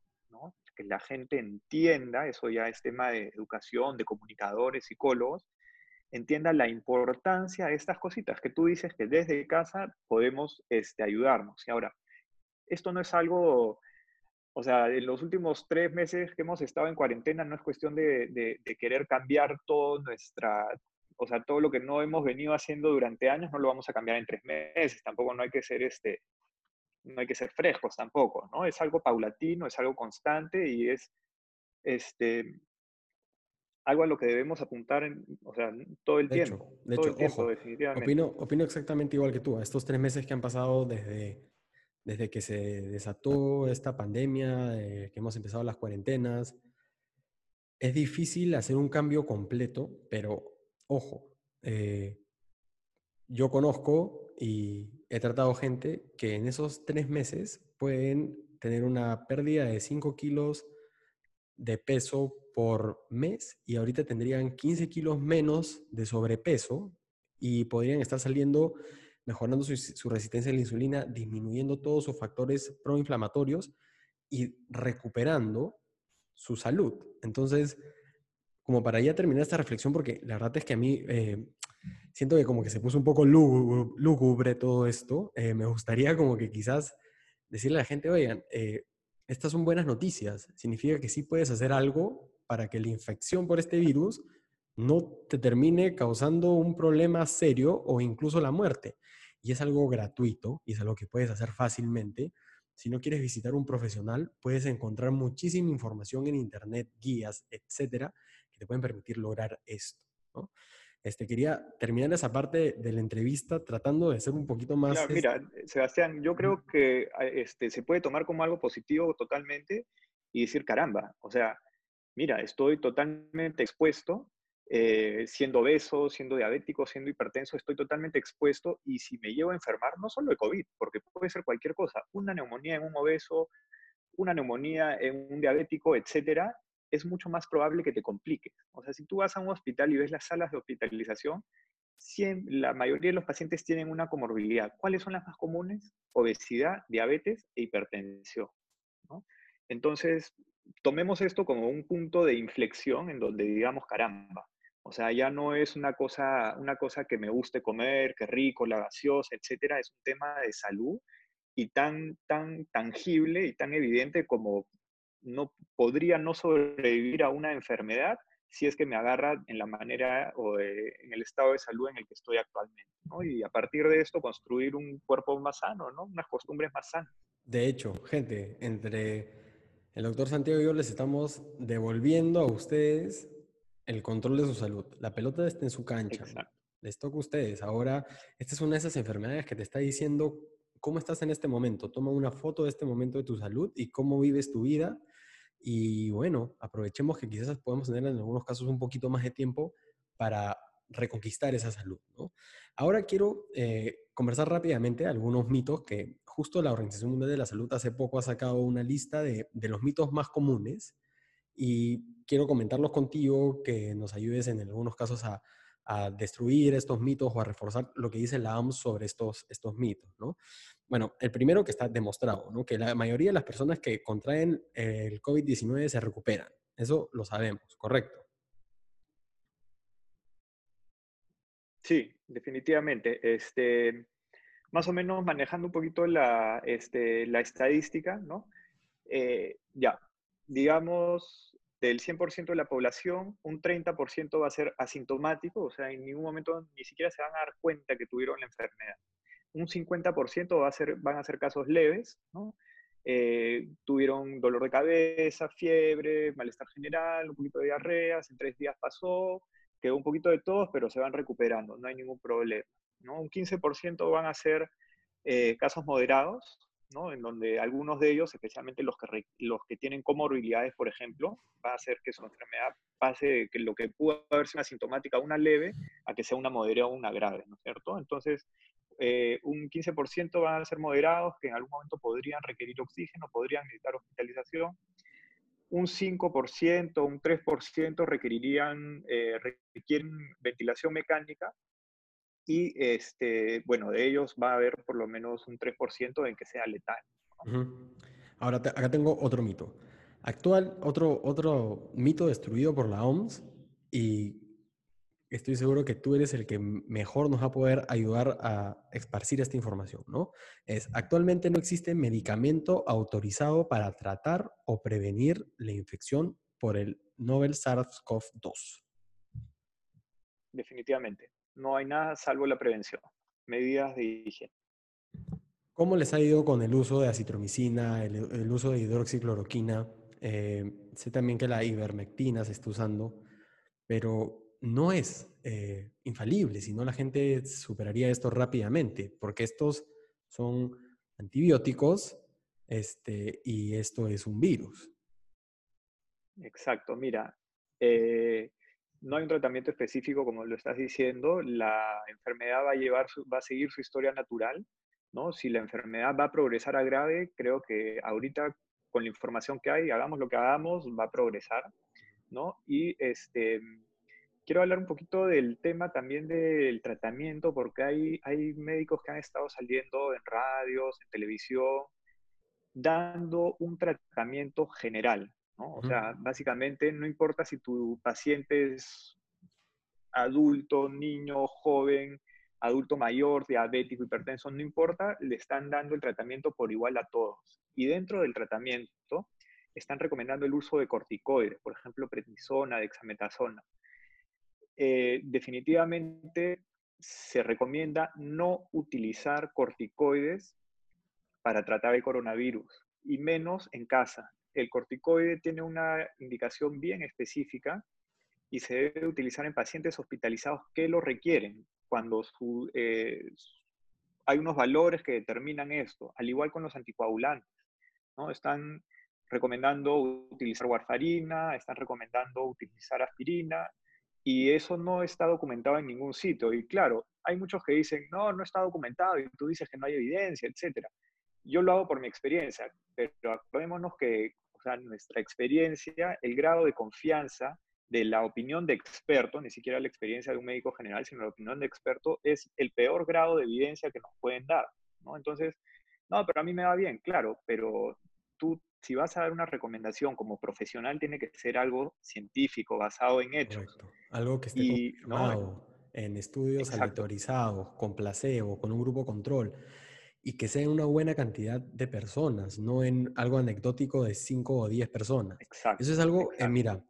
que la gente entienda, eso ya es tema de educación, de comunicadores, psicólogos, entienda la importancia de estas cositas que tú dices que desde casa podemos este, ayudarnos. Y ahora, esto no es algo, o sea, en los últimos tres meses que hemos estado en cuarentena no es cuestión de, de querer cambiar todo nuestra, o sea, todo lo que no hemos venido haciendo durante años no lo vamos a cambiar en tres meses, tampoco no hay que ser este, no hay que ser frescos tampoco, ¿no? Es algo paulatino, es algo constante y es este, algo a lo que debemos apuntar en, o sea, todo el tiempo. de hecho, ojo, Opino, opino exactamente igual que tú. Estos tres meses que han pasado desde, desde que se desató esta pandemia, eh, que hemos empezado las cuarentenas, es difícil hacer un cambio completo, pero ojo, eh, yo conozco y he tratado gente que en esos tres meses pueden tener una pérdida de 5 kilos de peso por mes y ahorita tendrían 15 kilos menos de sobrepeso y podrían estar saliendo mejorando su, resistencia a la insulina, disminuyendo todos sus factores proinflamatorios y recuperando su salud. Entonces, como para ya terminar esta reflexión, porque la verdad es que a mí eh, siento que como que se puso un poco lúgubre todo esto. Eh, me gustaría como que quizás decirle a la gente, oigan, eh, estas son buenas noticias. Significa que sí puedes hacer algo para que la infección por este virus no te termine causando un problema serio o incluso la muerte. Y es algo gratuito y es algo que puedes hacer fácilmente. Si no quieres visitar un profesional, puedes encontrar muchísima información en internet, guías, etcétera, que te pueden permitir lograr esto. Este, quería terminar esa parte de la entrevista tratando de ser un poquito más... mira, Sebastián, yo creo que este, se puede tomar como algo positivo totalmente y decir, caramba, o sea, mira, estoy totalmente expuesto, eh, siendo obeso, siendo diabético, siendo hipertenso, estoy totalmente expuesto y si me llevo a enfermar, no solo de COVID, porque puede ser cualquier cosa, una neumonía en un obeso, una neumonía en un diabético, etcétera, es mucho más probable que te complique. O sea, si tú vas a un hospital y ves las salas de hospitalización, la mayoría de los pacientes tienen una comorbilidad. ¿Cuáles son las más comunes? Obesidad, diabetes e hipertensión. Entonces, tomemos esto como un punto de inflexión en donde digamos, caramba, o sea, ya no es una cosa, una cosa que me guste comer, que rico, la gaseosa, etcétera, es un tema de salud y tan, tan tangible y tan evidente como no podría no sobrevivir a una enfermedad si es que me agarra en la manera o en el estado de salud en el que estoy actualmente, Y a partir de esto construir un cuerpo más sano, ¿no? Unas costumbres más sanas. De hecho, gente, entre el doctor Santiago y yo les estamos devolviendo a ustedes el control de su salud. La pelota está en su cancha. les toca a ustedes. Ahora, esta es una de esas enfermedades que te está diciendo cómo estás en este momento. Toma una foto de este momento de tu salud y cómo vives tu vida. Y bueno, aprovechemos que quizás podemos tener en algunos casos un poquito más de tiempo para reconquistar esa salud. Ahora quiero eh, conversar rápidamente algunos mitos que justo la Organización Mundial de la Salud hace poco ha sacado una lista de, de los mitos más comunes y quiero comentarlos contigo, que nos ayudes en algunos casos a, a destruir estos mitos o a reforzar lo que dice la OMS sobre estos, estos mitos, ¿no? Bueno, el primero que está demostrado, ¿no? Que la mayoría de las personas que contraen el COVID-19 se recuperan. Eso lo sabemos, ¿correcto? Sí, definitivamente. Este, más o menos manejando un poquito la, este, la estadística, ¿no? Eh, ya, digamos, del 100% de la población, un 30% va a ser asintomático, o sea, en ningún momento ni siquiera se van a dar cuenta que tuvieron la enfermedad. Un 50% va a ser, van a ser casos leves. Eh, tuvieron dolor de cabeza, fiebre, malestar general, un poquito de diarreas, en tres días pasó, quedó un poquito de todos, pero se van recuperando, no hay ningún problema. Un 15% van a ser eh, casos moderados, en donde algunos de ellos, especialmente los que, los que tienen comorbilidades, por ejemplo, va a hacer que su enfermedad pase que lo que pudo haber sido una sintomática, una leve, a que sea una moderada o una grave, ¿no es cierto? Entonces, eh, un 15% van a ser moderados, que en algún momento podrían requerir oxígeno, podrían necesitar hospitalización. Un 5%, un 3% requerirían, eh, requieren ventilación mecánica, y este, bueno, de ellos va a haber por lo menos un 3% en que sea letal. Ahora, acá tengo otro mito. Actual, otro, otro mito destruido por la OMS y estoy seguro que tú eres el que mejor nos va a poder ayudar a esparcir esta información, ¿no? Es, actualmente no existe medicamento autorizado para tratar o prevenir la infección por el Novel SARS-CoV-2. Definitivamente no hay nada salvo la prevención, medidas de higiene. ¿Cómo les ha ido con el uso de acitromicina, el, uso de hidroxicloroquina? Eh, sé también que la ivermectina se está usando, pero no es eh, infalible, sino la gente superaría esto rápidamente, porque estos son antibióticos este, y esto es un virus. Exacto, mira, eh, no hay un tratamiento específico, como lo estás diciendo, la enfermedad va a, llevar va a seguir su historia natural, ¿no? Si la enfermedad va a progresar a grave, creo que ahorita con la información que hay, hagamos lo que hagamos, va a progresar, ¿no? Y este, quiero hablar un poquito del tema también del tratamiento, porque hay, hay médicos que han estado saliendo en radios, en televisión, dando un tratamiento general, o sea, básicamente no importa si tu paciente es adulto, niño, joven, adulto mayor, diabético, hipertenso, no importa, le están dando el tratamiento por igual a todos. Y dentro del tratamiento están recomendando el uso de corticoides, por ejemplo, prednisona, dexametasona. Eh, definitivamente se recomienda no utilizar corticoides para tratar el coronavirus y menos en casa el corticoide tiene una indicación bien específica y se debe utilizar en pacientes hospitalizados que lo requieren, cuando eh, hay unos valores que determinan esto, al igual con los anticoagulantes. ¿no? Están recomendando utilizar warfarina, están recomendando utilizar aspirina, y eso no está documentado en ningún sitio. Y claro, hay muchos que dicen, no, no está documentado, y tú dices que no hay evidencia, etc. Yo lo hago por mi experiencia, pero acordémonos que sea, nuestra experiencia, el grado de confianza de la opinión de experto, ni siquiera la experiencia de un médico general, sino la opinión de experto, es el peor grado de evidencia que nos pueden dar, ¿no? Entonces, no, pero a mí me va bien, claro, pero tú, si vas a dar una recomendación como profesional, tiene que ser algo científico, basado en hechos. Algo que esté confirmado, en estudios aleatorizados, con placebo, con un grupo control y que sea en una buena cantidad de personas, no en algo anecdótico de 5 o 10 personas. Exacto. Eso es algo, eh, mira,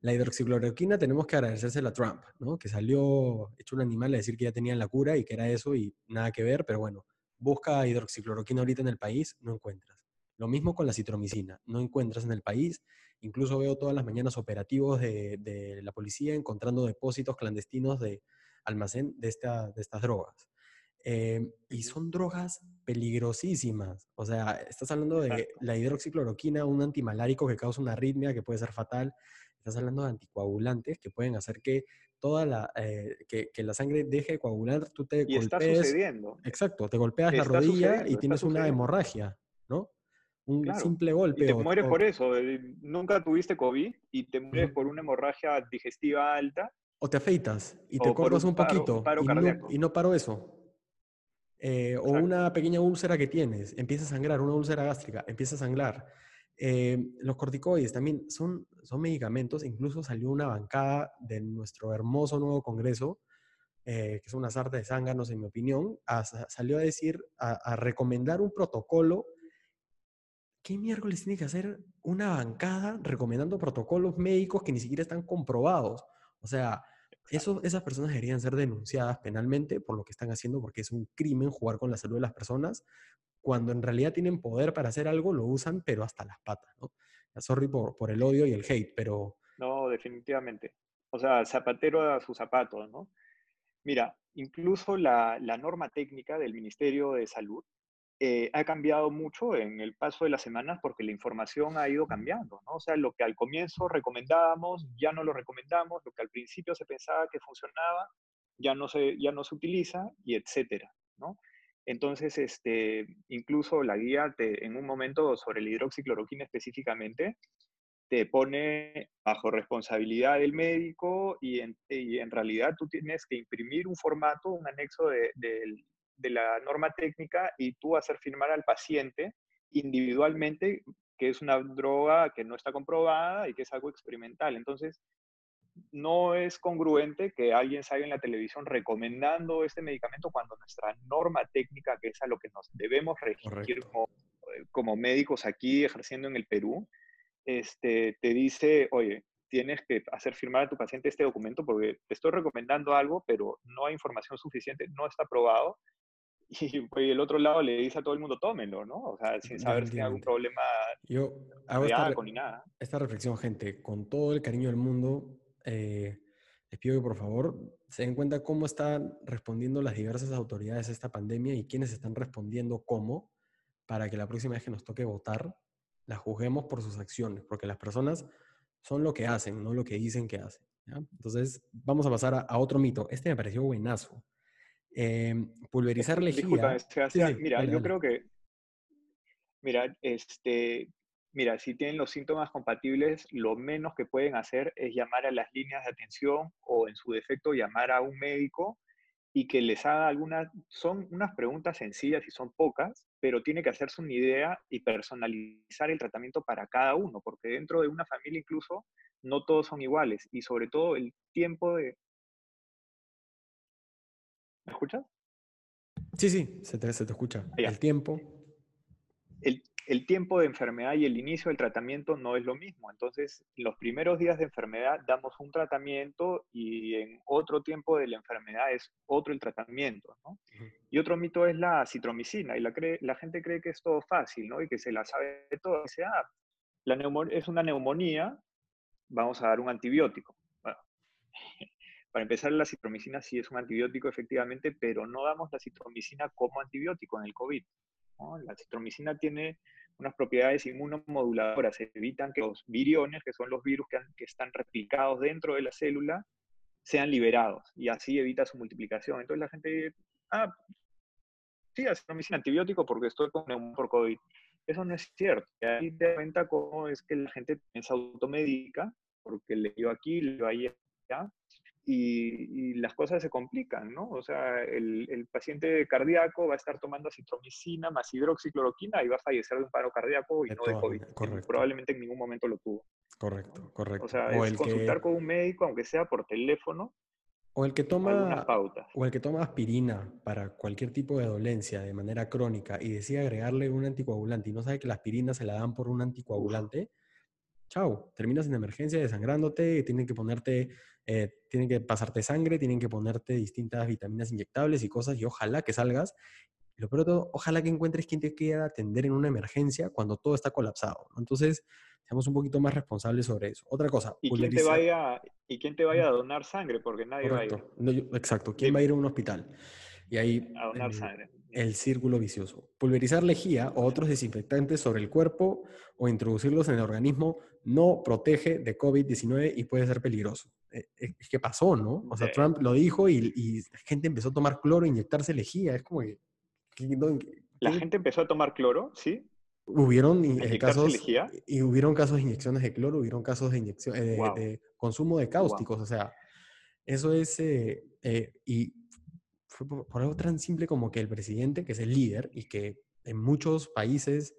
la hidroxicloroquina tenemos que agradecérsela a Trump, ¿no? Que salió hecho un animal a decir que ya tenían la cura y que era eso y nada que ver, pero bueno, busca hidroxicloroquina ahorita en el país, no encuentras. Lo mismo con la citromicina, no encuentras en el país. Incluso veo todas las mañanas operativos de, de la policía encontrando depósitos clandestinos de, almacén de, esta, de estas drogas. Em, y son drogas peligrosísimas. O sea, estás hablando de la hidroxicloroquina, un antimalárico que causa una arritmia que puede ser fatal. Estás hablando de anticoagulantes que pueden hacer que toda la, eh, que, que, la sangre deje de coagular, tú te y está sucediendo. Exacto, te golpeas la rodilla y tienes una hemorragia, ¿no? Un simple golpe. Y te mueres por eso. Nunca tuviste COVID y te mueres por una hemorragia digestiva alta. O te afeitas y te cortas un, poquito y, no, paro eso. Eh, o una pequeña úlcera que tienes, empieza a sangrar, una úlcera gástrica, empieza a sangrar. Eh, los corticoides también son, son medicamentos, incluso salió una bancada de nuestro hermoso nuevo Congreso, que es una sarta de zánganos en mi opinión, salió a decir, a recomendar un protocolo ¿qué miércoles tiene que hacer una bancada recomendando protocolos médicos que ni siquiera están comprobados? O sea, eso, esas personas deberían ser denunciadas penalmente por lo que están haciendo, porque es un crimen jugar con la salud de las personas. Cuando en realidad tienen poder para hacer algo, lo usan, pero hasta las patas, ¿no? Sorry por, por el odio y el hate, pero... No, definitivamente. O sea, zapatero a sus zapatos, ¿no? Mira, incluso la, la norma técnica del Ministerio de Salud eh, ha cambiado mucho en el paso de las semanas porque la información ha ido cambiando, ¿no? O sea, lo que al comienzo recomendábamos, ya no lo recomendamos, lo que al principio se pensaba que funcionaba, ya no se, ya no se utiliza, y etcétera, ¿no? Entonces, este, incluso la guía te, en un momento sobre el hidroxicloroquina específicamente, te pone bajo responsabilidad del médico y en, y en realidad tú tienes que imprimir un formato, un anexo del de la norma técnica y tú hacer firmar al paciente individualmente que es una droga que no está comprobada y que es algo experimental. Entonces, no es congruente que alguien salga en la televisión recomendando este medicamento cuando nuestra norma técnica, que es a lo que nos debemos regir como, eh, como, médicos aquí ejerciendo en el Perú, este, te dice, oye, tienes que hacer firmar a tu paciente este documento porque te estoy recomendando algo, pero no hay información suficiente, no está probado y, el otro lado le dice a todo el mundo, tómenlo, ¿no? O sea, sin saber si hay algún problema Yo hago esta, ni nada. esta reflexión, gente, con todo el cariño del mundo, eh, les pido que por favor se den cuenta cómo están respondiendo las diversas autoridades a esta pandemia y quiénes están respondiendo cómo, para que la próxima vez que nos toque votar, la juzguemos por sus acciones, porque las personas son lo que hacen, no lo que dicen que hacen. Entonces, vamos a pasar a, a otro mito. Este me pareció buenazo. Em, pulverizar lejía. mira, yo creo que, mira, este, mira, si tienen los síntomas compatibles, lo menos que pueden hacer es llamar a las líneas de atención o en su defecto llamar a un médico y que les haga algunas, son unas preguntas sencillas y son pocas, pero tiene que hacerse una idea y personalizar el tratamiento para cada uno, porque dentro de una familia incluso no todos son iguales y sobre todo el tiempo de, ¿Me escuchas? Sí, sí, se te, se te escucha. El tiempo. El, el, tiempo de enfermedad y el inicio del tratamiento no es lo mismo. Entonces, los primeros días de enfermedad damos un tratamiento y en otro tiempo de la enfermedad es otro el tratamiento. ¿no? Y otro mito es la citromicina. Y la, cree, la gente cree que es todo fácil ¿no? y que se la sabe todo. Dice, ah, la es una neumonía, vamos a dar un antibiótico. Bueno, para empezar, la citromicina sí es un antibiótico efectivamente, pero no damos la citromicina como antibiótico en el COVID. La citromicina tiene unas propiedades inmunomoduladoras, evitan que los viriones, que son los virus que, están replicados dentro de la célula, sean liberados y así evita su multiplicación. Entonces la gente ah, sí, citromicina antibiótico porque estoy con neumonía por COVID. Eso no es cierto. Ahí te cuenta cómo es que la gente se automedica, porque le dio aquí, le dio allá, y, las cosas se complican, ¿no? O sea, el, paciente cardíaco va a estar tomando citromicina más hidroxicloroquina y va a fallecer de un paro cardíaco y no de COVID. Probablemente en ningún momento lo tuvo. Correcto, correcto. O sea, es consultar con un médico, aunque sea por teléfono. O el que toma o el que toma aspirina para cualquier tipo de dolencia de manera crónica y decide agregarle un anticoagulante y no sabe que la aspirina se la dan por un anticoagulante, chao, terminas en emergencia desangrándote, tienen que ponerte, eh, tienen que pasarte sangre, tienen que ponerte distintas vitaminas inyectables y cosas, y ojalá que salgas lo peor de todo, ojalá que encuentres quien te quiera atender en una emergencia cuando todo está colapsado. Entonces, seamos un poquito más responsables sobre eso. Otra cosa, ¿Y quién, te vaya, ¿Y quién te vaya a donar sangre? Porque nadie va a ir. exacto, ¿quién va a ir a un hospital? Y ahí a donar sangre. el círculo vicioso. Pulverizar lejía o otros desinfectantes sobre el cuerpo o introducirlos en el organismo no protege de COVID-19 y puede ser peligroso. Eh, eh, es que pasó, ¿no? O sea, Trump lo dijo y, y, la gente empezó a tomar cloro e inyectarse lejía. Es como que... ¿La gente empezó a tomar cloro? ¿Sí? Hubieron eh, casos y hubieron casos de inyecciones de cloro, hubieron casos de inyección de, consumo de cáusticos, o sea, eso es y fue por, algo tan simple como que el presidente, que es el líder y que en muchos países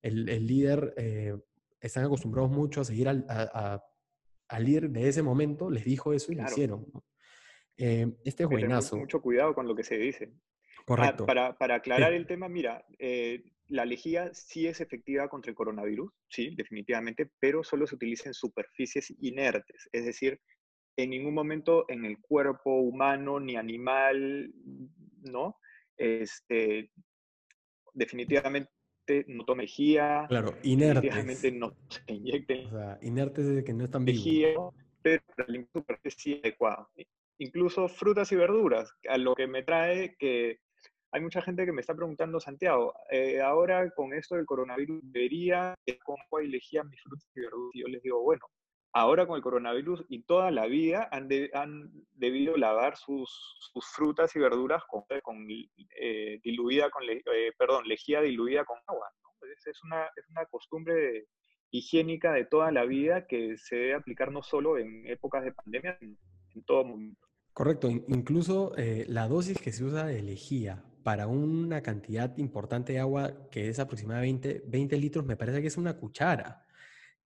el, el líder están acostumbrados mucho a seguir al, líder de ese momento, les dijo eso y lo hicieron. Eh, este es buenazo. Mucho cuidado con lo que se dice. Ah, Correcto. para, para, aclarar el tema, mira, eh, la lejía sí es efectiva contra el coronavirus, sí, definitivamente, pero solo se utiliza en superficies inertes, es decir, en ningún momento en el cuerpo humano ni animal, ¿no? Este, definitivamente no tome lejía. Claro, inertes. no se inyecten. O sea, inertes de que no están vivos. pero la superficie adecuada. Incluso frutas y verduras, a lo que me trae que hay mucha gente que me está preguntando, Santiago, eh, ahora con esto del coronavirus, ¿debería cómo elegir mis frutas y verduras? Y yo les digo, bueno, ahora con el coronavirus y toda la vida han, han debido lavar sus, sus, frutas y verduras con, eh, diluida con, eh, perdón, lejía diluida con agua. Es, una, es una costumbre higiénica de toda la vida que se debe aplicar no solo en épocas de pandemia, sino en todo momento. Correcto, incluso eh, la dosis que se usa de lejía para una cantidad importante de agua que es aproximadamente 20 litros, me parece que es una cuchara.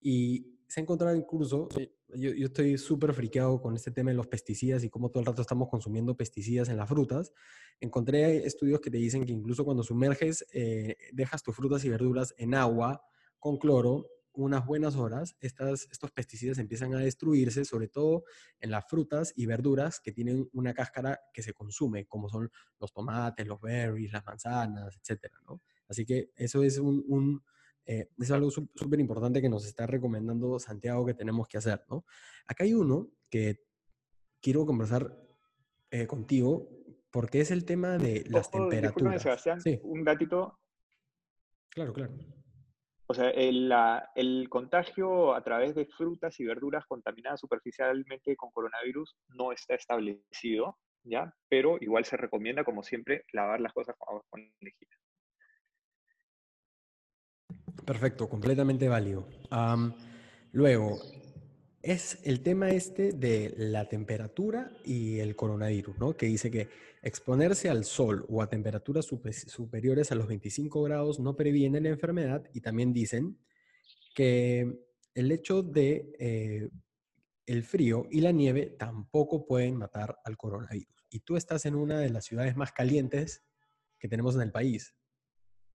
Y se ha encontrado incluso, yo, yo estoy súper friqueado con este tema de los pesticidas y cómo todo el rato estamos consumiendo pesticidas en las frutas. Encontré estudios que te dicen que incluso cuando sumerges, eh, dejas tus frutas y verduras en agua con cloro, unas buenas horas, estas, estos pesticidas empiezan a destruirse, sobre todo en las frutas y verduras que tienen una cáscara que se consume, como son los tomates, los berries, las manzanas, etc. ¿no? Así que eso es un eh, es algo súper importante que nos está recomendando Santiago que tenemos que hacer, ¿no? Acá hay uno que quiero conversar eh, contigo porque es el tema de las temperaturas. Sebastián, un datito. Claro, claro. O sea, el, el, contagio a través de frutas y verduras contaminadas superficialmente con coronavirus no está establecido, ¿ya? Pero igual se recomienda, como siempre, lavar las cosas con agua con lejía. Perfecto, completamente válido. luego, es el tema este de la temperatura y el coronavirus, ¿no? Que dice que exponerse al sol o a temperaturas superiores a los 25 grados no previene la enfermedad y también dicen que el hecho de eh, el frío y la nieve tampoco pueden matar al coronavirus. Y tú estás en una de las ciudades más calientes que tenemos en el país.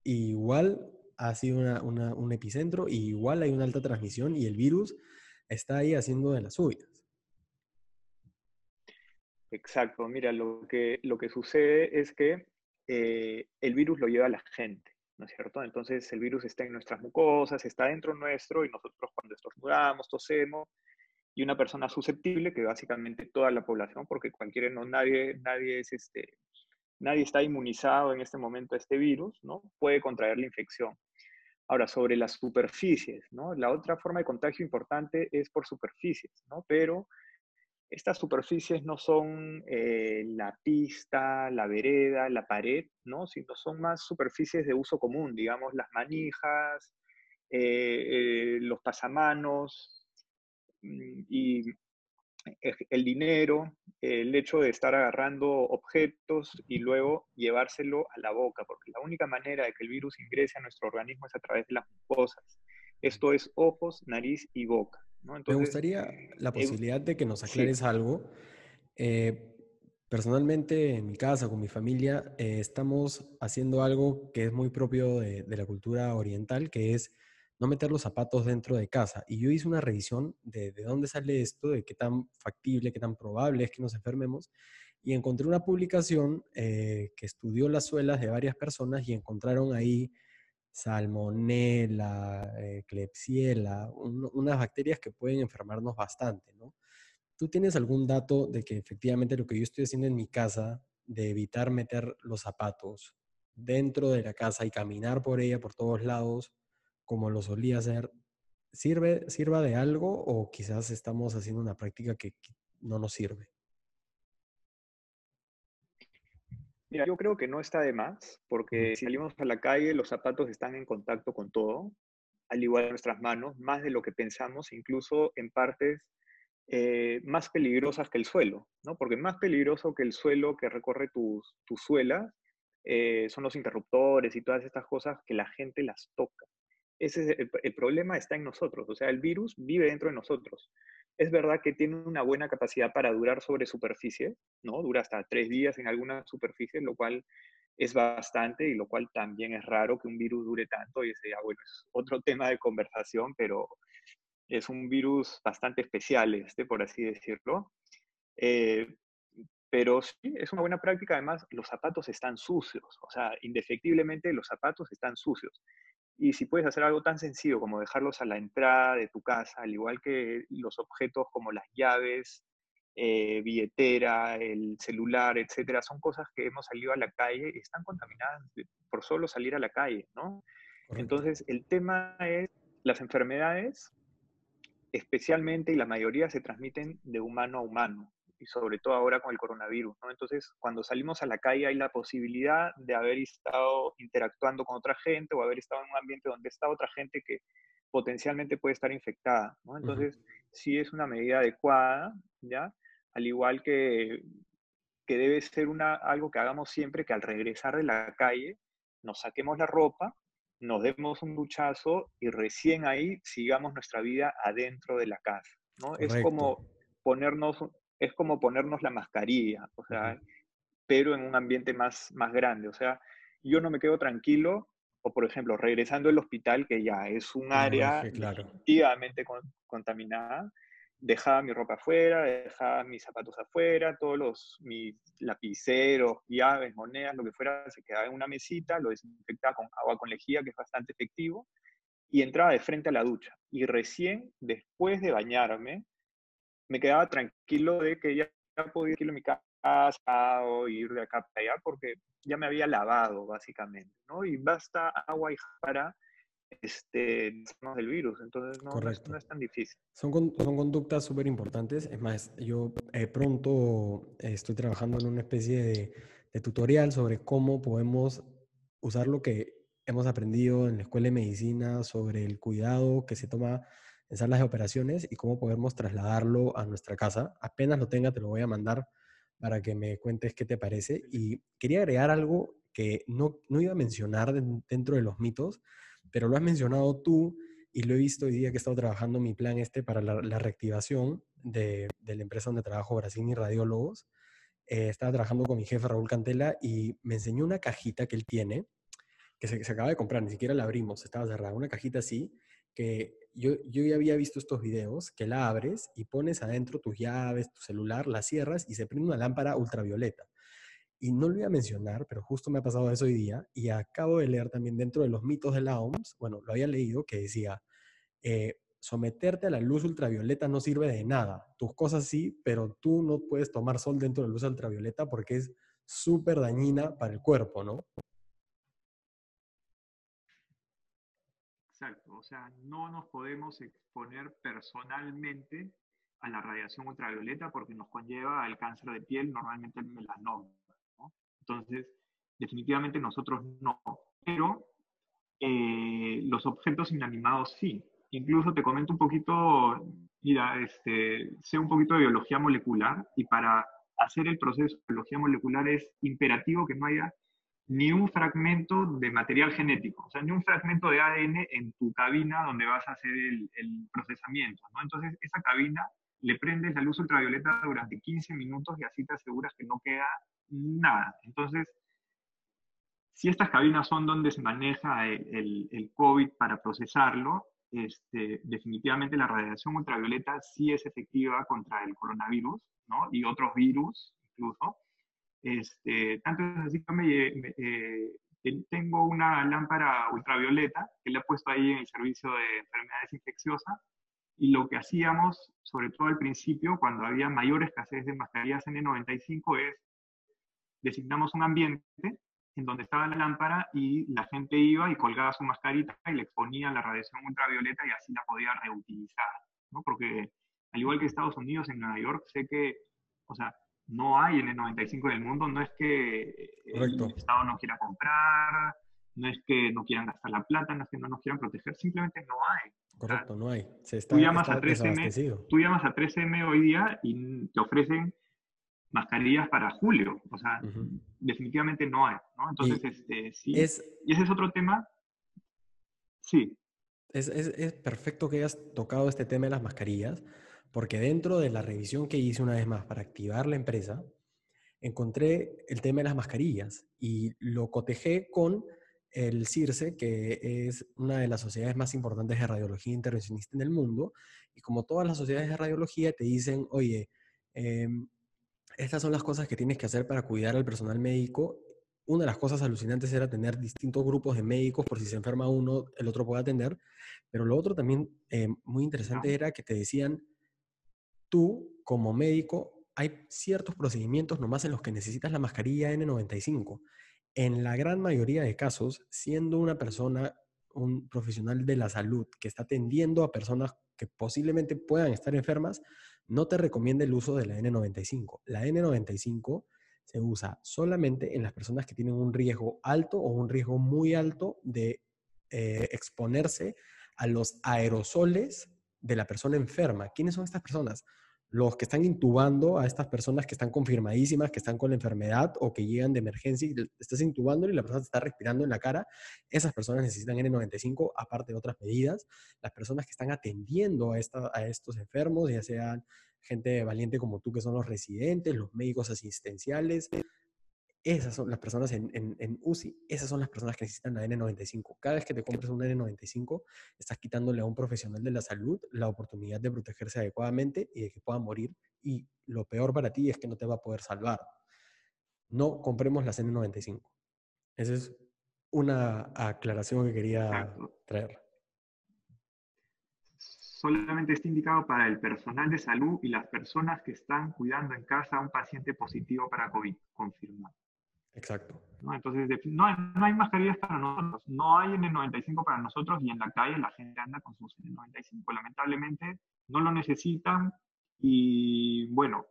igual ha sido un epicentro y igual hay una alta transmisión y el virus está ahí haciendo de las suyas. Exacto, mira, lo que, lo que sucede es que eh, el virus lo lleva a la gente, ¿no es cierto? Entonces el virus está en nuestras mucosas, está dentro nuestro y nosotros cuando estornudamos, tosemos, y una persona susceptible, que básicamente toda la población, porque cualquiera, no, nadie, nadie es este, nadie está inmunizado en este momento a este virus, ¿no? Puede contraer la infección. Ahora, sobre las superficies, ¿no? La otra forma de contagio importante es por superficies, ¿no? Pero estas superficies no son eh, la pista, la vereda, la pared, ¿no? Sino son más superficies de uso común, digamos, las manijas, eh, eh, los pasamanos mm, y el dinero, el hecho de estar agarrando objetos y luego llevárselo a la boca, porque la única manera de que el virus ingrese a nuestro organismo es a través de las mucosas. Esto es ojos, nariz y boca. Me gustaría la posibilidad de que nos aclares algo. Eh, personalmente, en mi casa, con mi familia, eh, estamos haciendo algo que es muy propio de, de la cultura oriental, que es no meter los zapatos dentro de casa. Y yo hice una revisión de, de dónde sale esto, de qué tan factible, qué tan probable es que nos enfermemos. y encontré una publicación eh, que estudió las suelas de varias personas y encontraron ahí salmonella, eh, klebsiella, unas bacterias que pueden enfermarnos bastante, ¿no? ¿Tú tienes algún dato de que efectivamente lo que yo estoy haciendo en mi casa, de evitar meter los zapatos dentro de la casa y caminar por ella por todos lados, como lo solía hacer, sirve, sirva de algo o quizás estamos haciendo una práctica que no nos sirve? Mira, yo creo que no está de más, porque si salimos a la calle, los zapatos están en contacto con todo, al igual que nuestras manos, más de lo que pensamos, incluso en partes eh, más peligrosas que el suelo, ¿no? Porque más peligroso que el suelo que recorre tus tu suela eh, son los interruptores y todas estas cosas que la gente las toca. Ese es el, problema está en nosotros, o sea, el virus vive dentro de nosotros. Es verdad que tiene una buena capacidad para durar sobre superficie, ¿no? Dura hasta tres días en alguna superficie, lo cual es bastante y lo cual también es raro que un virus dure tanto y ese ya, bueno, es otro tema de conversación, pero es un virus bastante especial este, por así decirlo. Eh, pero sí, es una buena práctica. Además, los zapatos están sucios. O sea, indefectiblemente los zapatos están sucios. Y si puedes hacer algo tan sencillo como dejarlos a la entrada de tu casa, al igual que los objetos como las llaves, eh, billetera, el celular, etcétera, son cosas que hemos salido a la calle y están contaminadas por solo salir a la calle, ¿no? Entonces, el tema es las enfermedades, especialmente y la mayoría se transmiten de humano a humano y sobre todo ahora con el coronavirus, ¿no? Entonces, cuando salimos a la calle hay la posibilidad de haber estado interactuando con otra gente o haber estado en un ambiente donde está otra gente que potencialmente puede estar infectada, ¿no? Entonces, sí es una medida adecuada, ¿ya? Al igual que, que debe ser una, algo que hagamos siempre, que al regresar de la calle nos saquemos la ropa, nos demos un duchazo y recién ahí sigamos nuestra vida adentro de la casa, ¿no? Es como ponernos es como ponernos la mascarilla, o sea, pero en un ambiente más, más grande. O sea, yo no me quedo tranquilo, o por ejemplo, regresando al hospital, que ya es un área definitivamente contaminada, dejaba mi ropa afuera, dejaba mis zapatos afuera, todos los mis lapiceros, llaves, monedas, lo que fuera, se quedaba en una mesita, lo desinfectaba con agua con lejía, que es bastante efectivo, y entraba de frente a la ducha. Y recién después de bañarme, me quedaba tranquilo de que ya podía ir a mi casa o ir de acá para allá porque ya me había lavado básicamente, ¿no? Y basta agua y para este, del virus, entonces no, no, es, tan difícil. Son, son conductas súper importantes, es más, yo eh, pronto estoy trabajando en una especie de, de tutorial sobre cómo podemos usar lo que hemos aprendido en la escuela de medicina sobre el cuidado que se toma en salas de operaciones y cómo podemos trasladarlo a nuestra casa. Apenas lo tenga, te lo voy a mandar para que me cuentes qué te parece. Y quería agregar algo que no, no iba a mencionar dentro de los mitos, pero lo has mencionado tú y lo he visto hoy día que he estado trabajando mi plan este para la, reactivación de, de, la empresa donde trabajo, Brasil y Radiólogos. Eh, estaba trabajando con mi jefe Raúl Cantela y me enseñó una cajita que él tiene, que se, se acaba de comprar, ni siquiera la abrimos, estaba cerrada, una cajita así, yo, yo ya había visto estos videos, que la abres y pones adentro tus llaves, tu celular, la cierras y se prende una lámpara ultravioleta. Y no lo iba a mencionar, pero justo me ha pasado eso hoy día y acabo de leer también dentro de los mitos de la OMS, bueno, lo había leído que decía, eh, someterte a la luz ultravioleta no sirve de nada. Tus cosas sí, pero tú no puedes tomar sol dentro de la luz ultravioleta porque es súper dañina para el cuerpo, ¿no? Exacto, o sea, no nos podemos exponer personalmente a la radiación ultravioleta porque nos conlleva al cáncer de piel, normalmente el melanoma. Entonces, definitivamente nosotros no, pero eh, los objetos inanimados sí. Incluso te comento un poquito, mira, este, sé un poquito de biología molecular y para hacer el proceso de biología molecular es imperativo que no haya ni un fragmento de material genético, o sea, ni un fragmento de ADN en tu cabina donde vas a hacer el, procesamiento. ¿no? Entonces, esa cabina le prendes la luz ultravioleta durante 15 minutos y así te aseguras que no queda nada. Entonces, si estas cabinas son donde se maneja el, COVID para procesarlo, este, definitivamente la radiación ultravioleta sí es efectiva contra el coronavirus ¿no? y otros virus incluso Este, tanto es así que me, eh, tengo una lámpara ultravioleta que le he puesto ahí en el servicio de enfermedades infecciosas y lo que hacíamos, sobre todo al principio, cuando había mayor escasez de mascarillas N95, es designamos un ambiente en donde estaba la lámpara y la gente iba y colgaba su mascarita y le exponía la radiación ultravioleta y así la podía reutilizar, ¿no? Porque al igual que Estados Unidos, en Nueva York, sé que, o sea, no hay N95 en el mundo, no es que el Estado no quiera comprar, no es que no quieran gastar la plata, no es que no nos quieran proteger, simplemente no hay. Correcto, no hay. Se está, tú, llamas a 3M, tú llamas a 3M hoy día y te ofrecen mascarillas para julio. O sea, definitivamente no hay. ¿no? Entonces, y este, sí. Es, y ese es otro tema. Sí. Es, es, es, perfecto que hayas tocado este tema de las mascarillas, porque dentro de la revisión que hice una vez más para activar la empresa, encontré el tema de las mascarillas y lo cotejé con el CIRSE, que es una de las sociedades más importantes de radiología intervencionista en el mundo. Y como todas las sociedades de radiología te dicen, oye, eh, estas son las cosas que tienes que hacer para cuidar al personal médico. Una de las cosas alucinantes era tener distintos grupos de médicos por si se enferma uno, el otro puede atender. Pero lo otro también eh, muy interesante era que te decían, tú como médico, hay ciertos procedimientos nomás en los que necesitas la mascarilla N95. En la gran mayoría de casos, siendo una persona, un profesional de la salud que está atendiendo a personas que posiblemente puedan estar enfermas, no te recomienda el uso de la N95. La N95 se usa solamente en las personas que tienen un riesgo alto o un riesgo muy alto de eh, exponerse a los aerosoles de la persona enferma. ¿Quiénes son estas personas? los que están intubando a estas personas que están confirmadísimas, que están con la enfermedad o que llegan de emergencia y estás intubando y la persona está respirando en la cara, esas personas necesitan N95, aparte de otras medidas. Las personas que están atendiendo a, a estos enfermos, ya sean gente valiente como tú, que son los residentes, los médicos asistenciales, esas son las personas en, en, UCI, esas son las personas que necesitan la N95. Cada vez que te compres una N95, estás quitándole a un profesional de la salud la oportunidad de protegerse adecuadamente y de que pueda morir. Y lo peor para ti es que no te va a poder salvar. No compremos las N95. Esa es una aclaración que quería traer. Solamente está indicado para el personal de salud y las personas que están cuidando en casa a un paciente positivo para COVID, confirmado. Exacto. ¿no? Entonces, no hay, no hay, mascarillas para nosotros, no hay N95 para nosotros y en la calle la gente anda con sus N95. Lamentablemente no lo necesitan y bueno,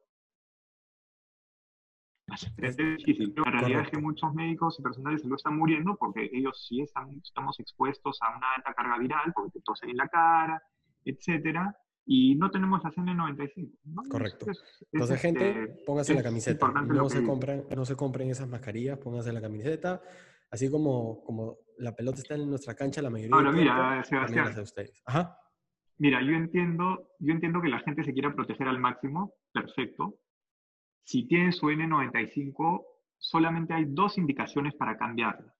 es difícil. La realidad es que muchos médicos y personal de salud están muriendo porque ellos sí están, estamos expuestos a una alta carga viral, porque te tosen en la cara, etcétera, y no tenemos la CN95. Correcto. Entonces, gente, este, póngase la camiseta. No se, compren, no se compren esas mascarillas, pónganse la camiseta. Así como, como la pelota está en nuestra cancha, la mayoría Ahora, mira, Sebastián, ustedes. Ajá. Mira, yo entiendo, yo entiendo que la gente se quiera proteger al máximo, perfecto. Si tiene su N95, solamente hay dos indicaciones para cambiarla.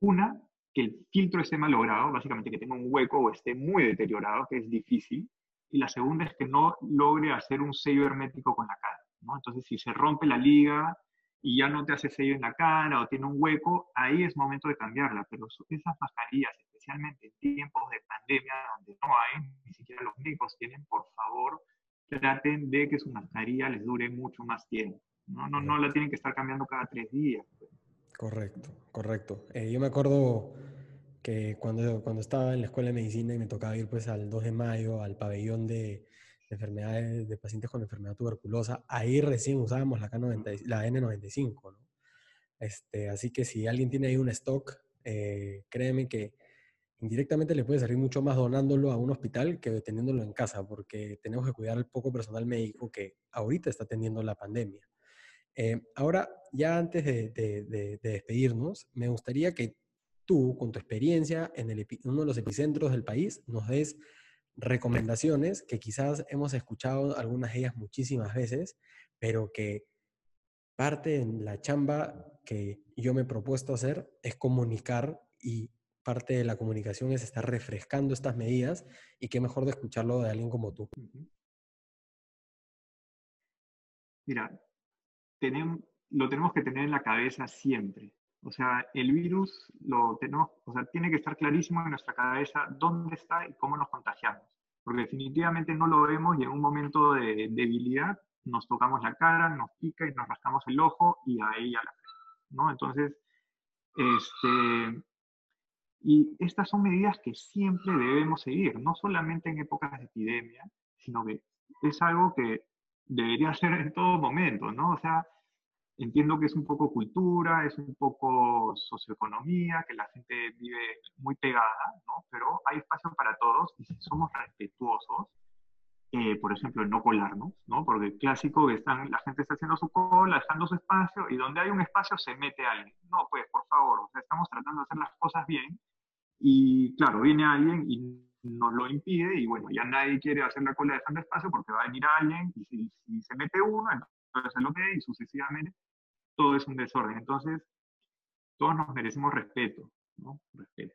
Una, que el filtro esté malogrado, básicamente que tenga un hueco o esté muy deteriorado, que es difícil y la segunda es que no logre hacer un sello hermético con la cara. ¿no? Entonces, si se rompe la liga y ya no te hace sello en la cara o tiene un hueco, ahí es momento de cambiarla. Pero esas mascarillas, especialmente en tiempos de pandemia donde no hay, ni siquiera los médicos tienen, por favor, traten de que su mascarilla les dure mucho más tiempo. No, no, no la tienen que estar cambiando cada tres días. Pues. Correcto, correcto. Eh, yo me acuerdo que cuando, cuando estaba en la escuela de medicina y me tocaba ir pues al 2 de mayo al pabellón de, enfermedades de pacientes con enfermedad tuberculosa, ahí recién usábamos la, K90, la N95, ¿no? Este, así que si alguien tiene ahí un stock, eh, créeme que indirectamente le puede salir mucho más donándolo a un hospital que teniéndolo en casa, porque tenemos que cuidar al poco personal médico que ahorita está atendiendo la pandemia. Eh, ahora, ya antes de, de despedirnos, me gustaría que tú, con tu experiencia en uno de los epicentros del país, nos des recomendaciones que quizás hemos escuchado algunas de ellas muchísimas veces, pero que parte de la chamba que yo me he propuesto hacer es comunicar y parte de la comunicación es estar refrescando estas medidas y qué mejor de escucharlo de alguien como tú. Mira, lo tenemos que tener en la cabeza siempre. O sea, el virus lo tenemos, o sea, tiene que estar clarísimo en nuestra cabeza dónde está y cómo nos contagiamos. Porque definitivamente no lo vemos y en un momento de debilidad nos tocamos la cara, nos pica y nos rascamos el ojo y ahí ya la ¿no? Entonces, este, y estas son medidas que siempre debemos seguir, no solamente en épocas de epidemia, sino que es algo que debería ser en todo momento, ¿no? O sea, entiendo que es un poco cultura, es un poco socioeconomía, que la gente vive muy pegada, ¿no? Pero hay espacio para todos y si somos respetuosos, eh, por ejemplo, no colarnos, ¿no? Porque el clásico que están, la gente está haciendo su cola, dejando su espacio, y donde hay un espacio se mete alguien. No, pues, por favor, o sea, estamos tratando de hacer las cosas bien, y claro, viene alguien y nos lo impide, y bueno, ya nadie quiere hacer la cola dejando espacio porque va a venir alguien, y si, se mete uno, entonces se lo ve, y sucesivamente, todo es un desorden. Entonces, todos nos merecemos respeto, ¿no? Respeto.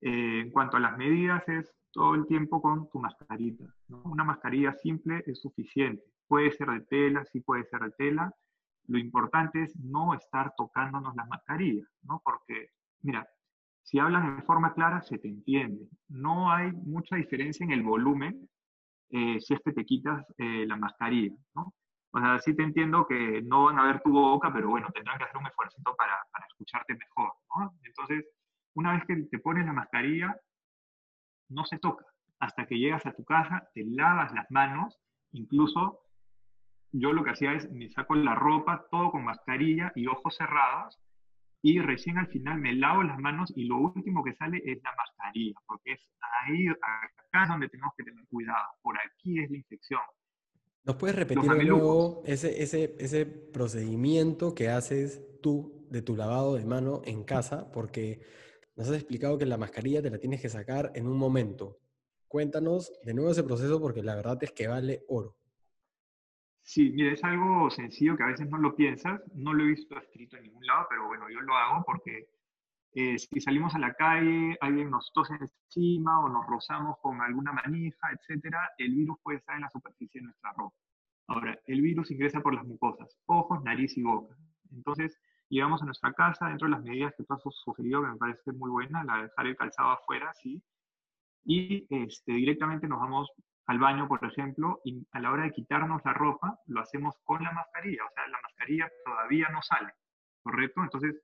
Eh, en cuanto a las medidas, es todo el tiempo con tu mascarita. Una mascarilla simple es suficiente. Puede ser de tela, sí puede ser de tela. Lo importante es no estar tocándonos las mascarillas, ¿no? Porque, mira, si hablan de forma clara, se te entiende. No hay mucha diferencia en el volumen eh, si es que te quitas eh, la mascarilla, ¿no? O sea, sí te entiendo que no van a ver tu boca, pero bueno, tendrán que hacer un esfuerzo para, para escucharte mejor, ¿no? Entonces, una vez que te pones la mascarilla, no se toca. Hasta que llegas a tu casa, te lavas las manos, incluso yo lo que hacía es me saco la ropa, todo con mascarilla y ojos cerrados, y recién al final me lavo las manos y lo último que sale es la mascarilla, porque es ahí, acá es donde tenemos que tener cuidado, por aquí es la infección. ¿Nos puedes repetir de nuevo ese, ese, ese procedimiento que haces tú de tu lavado de mano en casa? Porque nos has explicado que la mascarilla te la tienes que sacar en un momento. Cuéntanos de nuevo ese proceso porque la verdad es que vale oro. Sí, mira, es algo sencillo que a veces no lo piensas, no lo he visto escrito en ningún lado, pero bueno, yo lo hago porque eh, si salimos a la calle, alguien nos tose encima o nos rozamos con alguna manija, etcétera, el virus puede estar en la superficie de nuestra ropa. Ahora, el virus ingresa por las mucosas, ojos, nariz y boca. Entonces, Llegamos a nuestra casa dentro de las medidas que tú has sugerido, que me parece muy buena, la de dejar el calzado afuera, sí. Y este, directamente nos vamos al baño, por ejemplo, y a la hora de quitarnos la ropa, lo hacemos con la mascarilla. O sea, la mascarilla todavía no sale, ¿correcto? Entonces,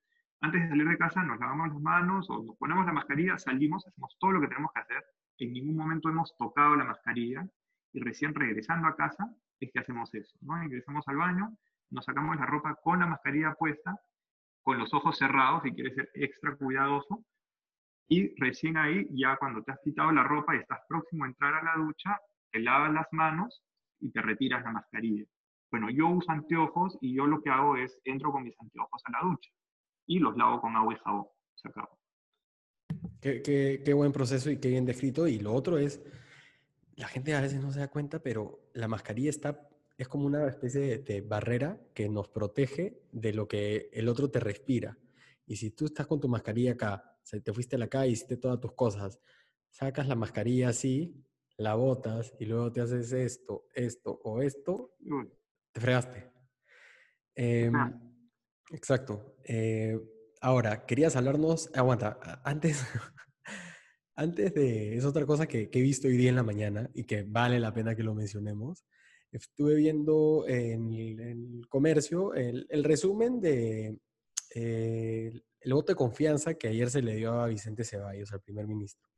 antes de salir de casa, nos lavamos las manos o nos ponemos la mascarilla, salimos, hacemos todo lo que tenemos que hacer. En ningún momento hemos tocado la mascarilla y recién regresando a casa es que hacemos eso, ¿no? Ingresamos al baño, nos sacamos la ropa con la mascarilla puesta con los ojos cerrados si quieres ser extra cuidadoso. Y recién ahí, ya cuando te has quitado la ropa y estás próximo a entrar a la ducha, te lavas las manos y te retiras la mascarilla. Bueno, yo uso anteojos y yo lo que hago es entro con mis anteojos a la ducha y los lavo con agua y jabón. Se acabó. Qué, qué, qué buen proceso y qué bien descrito. Y lo otro es, la gente a veces no se da cuenta, pero la mascarilla está es como una especie de, barrera que nos protege de lo que el otro te respira. Y si tú estás con tu mascarilla acá, o te fuiste a la calle, hiciste todas tus cosas, sacas la mascarilla así, la botas y luego te haces esto, esto o esto, te fregaste. Em, exacto. Eh, ahora, querías hablarnos, aguanta, antes, antes de, es otra cosa que, he visto hoy día en la mañana y que vale la pena que lo mencionemos estuve viendo en el, comercio el, resumen de eh, el voto de confianza que ayer se le dio a Vicente Ceballos, al primer ministro.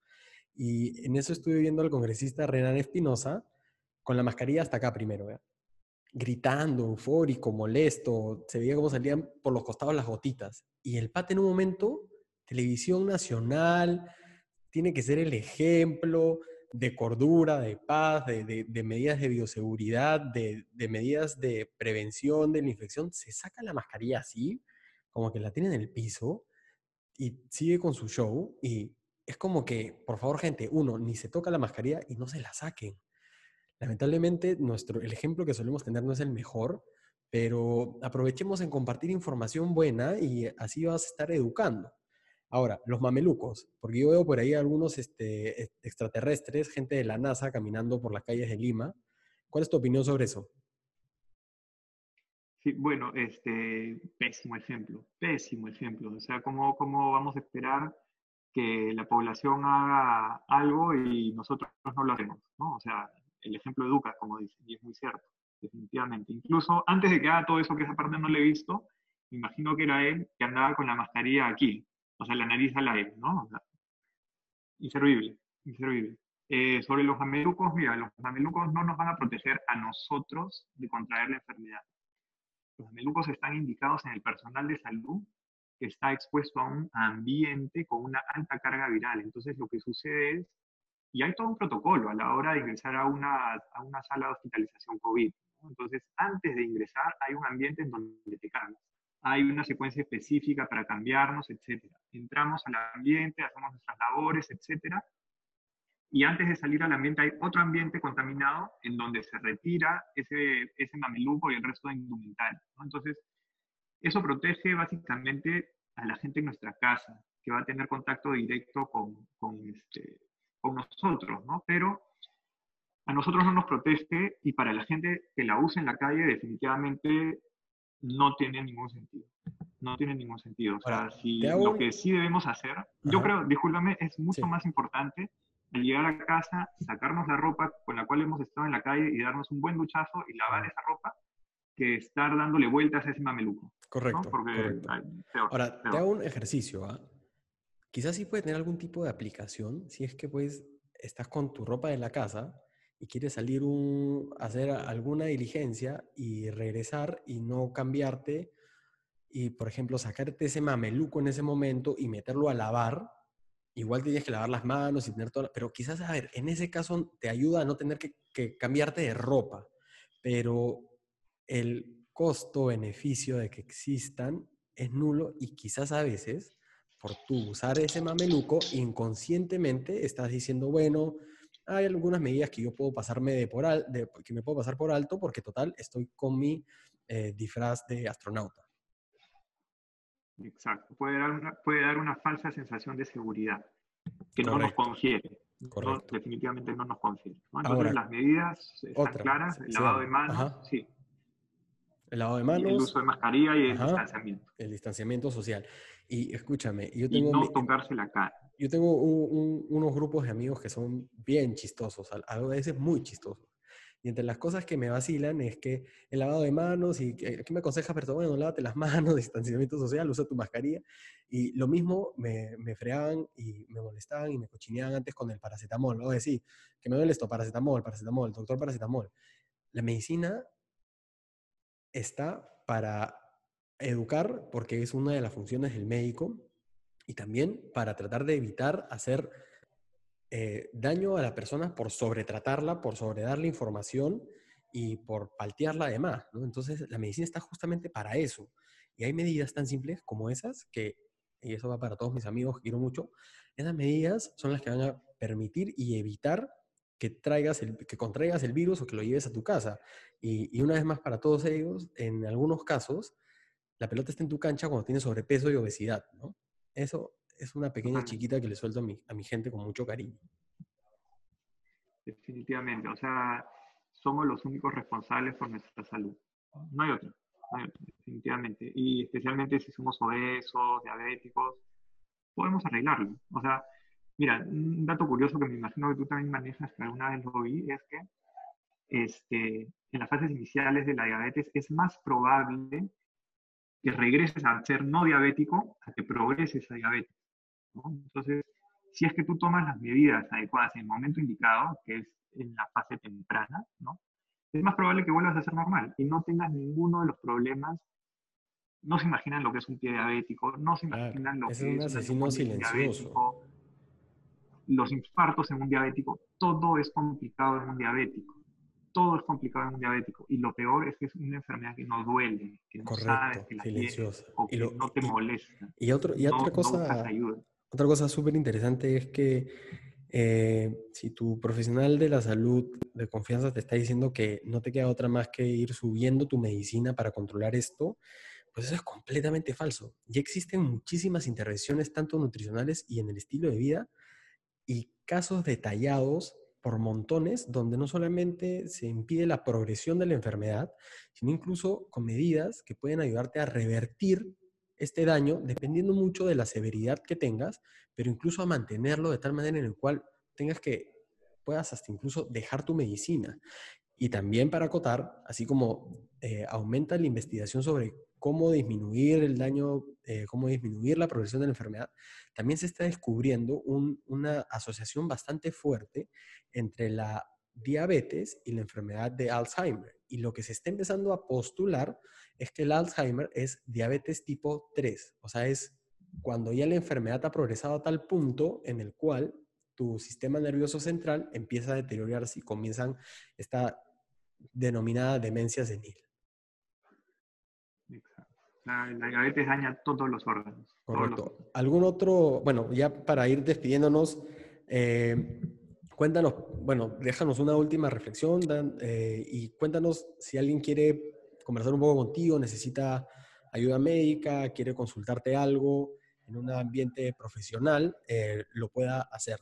Y en eso estuve viendo al congresista Renan Espinosa con la mascarilla hasta acá primero, gritando, eufórico, molesto, se veía cómo salían por los costados las gotitas. Y el pate en un momento, televisión nacional, tiene que ser el ejemplo, de cordura, de paz, de, medidas de bioseguridad, de, medidas de prevención de la infección, se saca la mascarilla así, como que la tiene en el piso y sigue con su show y es como que, por favor gente, uno, ni se toca la mascarilla y no se la saquen. Lamentablemente, nuestro, el ejemplo que solemos tener no es el mejor, pero aprovechemos en compartir información buena y así vas a estar educando. Ahora, los mamelucos, porque yo veo por ahí algunos este, extraterrestres, gente de la NASA caminando por las calles de Lima. ¿Cuál es tu opinión sobre eso? Sí, bueno, este, pésimo ejemplo, pésimo ejemplo. O sea, ¿cómo, ¿cómo vamos a esperar que la población haga algo y nosotros no lo hacemos? ¿no? O sea, el ejemplo educa, como dicen, y es muy cierto, definitivamente. Incluso antes de que haga todo eso, que esa parte no le he visto, me imagino que era él que andaba con la mascarilla aquí, o sea, la nariz al aire, ¿no? O sea, inservible, inservible. Eh, sobre los mamelucos, mira, los mamelucos no nos van a proteger a nosotros de contraer la enfermedad. Los mamelucos están indicados en el personal de salud que está expuesto a un ambiente con una alta carga viral. Entonces lo que sucede es, y hay todo un protocolo a la hora de ingresar a una, a una sala de hospitalización COVID. Entonces, antes de ingresar hay un ambiente en donde te cambias. Hay una secuencia específica para cambiarnos, etc. Entramos al ambiente, hacemos nuestras labores, etc y antes de salir al ambiente hay otro ambiente contaminado en donde se retira ese, ese mameluco y el resto de indumentaria. Entonces, eso protege básicamente a la gente en nuestra casa, que va a tener contacto directo con, con, este, con nosotros, ¿no? Pero a nosotros no nos protege y para la gente que la usa en la calle definitivamente no tiene ningún sentido. No tiene ningún sentido. O sea, si lo que sí debemos hacer, yo creo, discúlpame, es mucho más importante al llegar a casa, sacarnos la ropa con la cual hemos estado en la calle y darnos un buen duchazo y lavar esa ropa que estar dándole vueltas a ese mameluco. Correcto. Ahora, te hago un ejercicio. ¿ah? Quizás sí puede tener algún tipo de aplicación si es que pues estás con tu ropa en la casa y quieres salir a hacer alguna diligencia y regresar y no cambiarte y, por ejemplo, sacarte ese mameluco en ese momento y meterlo a lavar igual tienes que lavar las manos y tener todo, pero quizás, a ver, en ese caso te ayuda a no tener que, cambiarte de ropa, pero el costo-beneficio de que existan es nulo y quizás a veces, por tú usar ese mameluco, inconscientemente estás diciendo, bueno, hay algunas medidas que yo puedo pasarme de por al, que me puedo pasar por alto porque total estoy con mi eh, disfraz de astronauta. Exacto, puede dar, una, puede dar una falsa sensación de seguridad que no nos confiere. definitivamente no nos confiere. Entonces las medidas están claras, el lavado de manos, sí. El lavado de manos. el uso de mascarilla y el distanciamiento. El distanciamiento social. Y escúchame, yo tengo... Y no tocarse la cara. Yo tengo unos grupos de amigos que son bien chistosos, a veces muy chistosos. Y entre las cosas que me vacilan es que el lavado de manos y ¿qué me aconseja, pero bueno, lávate las manos, distanciamiento social, usa tu mascarilla. Y lo mismo me, me freaban y me molestaban y me cochineaban antes con el paracetamol. O decir, que me duele esto, paracetamol, paracetamol, doctor paracetamol. La medicina está para educar, porque es una de las funciones del médico, y también para tratar de evitar hacer eh, daño a la persona por sobretratarla, por sobredarle información y por paltearla además. Entonces, la medicina está justamente para eso. Y hay medidas tan simples como esas que, y eso va para todos mis amigos quiero mucho, esas medidas son las que van a permitir y evitar que, traigas el, que contraigas el virus o que lo lleves a tu casa. Y, una vez más, para todos ellos, en algunos casos, la pelota está en tu cancha cuando tienes sobrepeso y obesidad. ¿no? Eso es una pequeña chiquita que le suelto a mi, a mi gente con mucho cariño. Definitivamente, o sea, somos los únicos responsables por nuestra salud. No hay otro, no hay otro definitivamente. Y especialmente si somos obesos, diabéticos, podemos arreglarlo. O sea, mira, un dato curioso que me imagino que tú también manejas, que alguna vez lo vi, es que este, en las fases iniciales de la diabetes es más probable que regreses a ser no diabético a que progreses a diabetes. Entonces, si es que tú tomas las medidas adecuadas en el momento indicado, que es en la fase temprana, ¿no? es más probable que vuelvas a ser normal y no tengas ninguno de los problemas. No se imaginan lo que es un pie diabético, no se imaginan lo que es un silencioso. los infartos en un diabético, todo es complicado en un diabético. Todo es complicado en un diabético. Y lo peor es que es una enfermedad que no duele, que no sabes que la silenciosa. o que no te molesta. Y, otro, y otra cosa, otra cosa súper interesante es que eh, si tu profesional de la salud de confianza te está diciendo que no te queda otra más que ir subiendo tu medicina para controlar esto, pues eso es completamente falso. Ya existen muchísimas intervenciones, tanto nutricionales y en el estilo de vida, y casos detallados por montones donde no solamente se impide la progresión de la enfermedad, sino incluso con medidas que pueden ayudarte a revertir este daño dependiendo mucho de la severidad que tengas, pero incluso a mantenerlo de tal manera en el cual tengas que puedas hasta incluso dejar tu medicina. Y también para acotar, así como eh, aumenta la investigación sobre cómo disminuir el daño, eh, cómo disminuir la progresión de la enfermedad, también se está descubriendo una asociación bastante fuerte entre la diabetes y la enfermedad de Alzheimer. Y lo que se está empezando a postular es que el Alzheimer es diabetes tipo 3, o sea, es cuando ya la enfermedad ha progresado a tal punto en el cual tu sistema nervioso central empieza a deteriorarse y comienzan esta denominada demencia senil. La, diabetes daña todos los órganos. Correcto. ¿Algún otro, bueno, ya para ir despidiéndonos, eh, cuéntanos, bueno, déjanos una última reflexión eh, y cuéntanos si alguien quiere conversar un poco contigo, necesita ayuda médica, quiere consultarte algo en un ambiente profesional, eh, lo pueda hacer.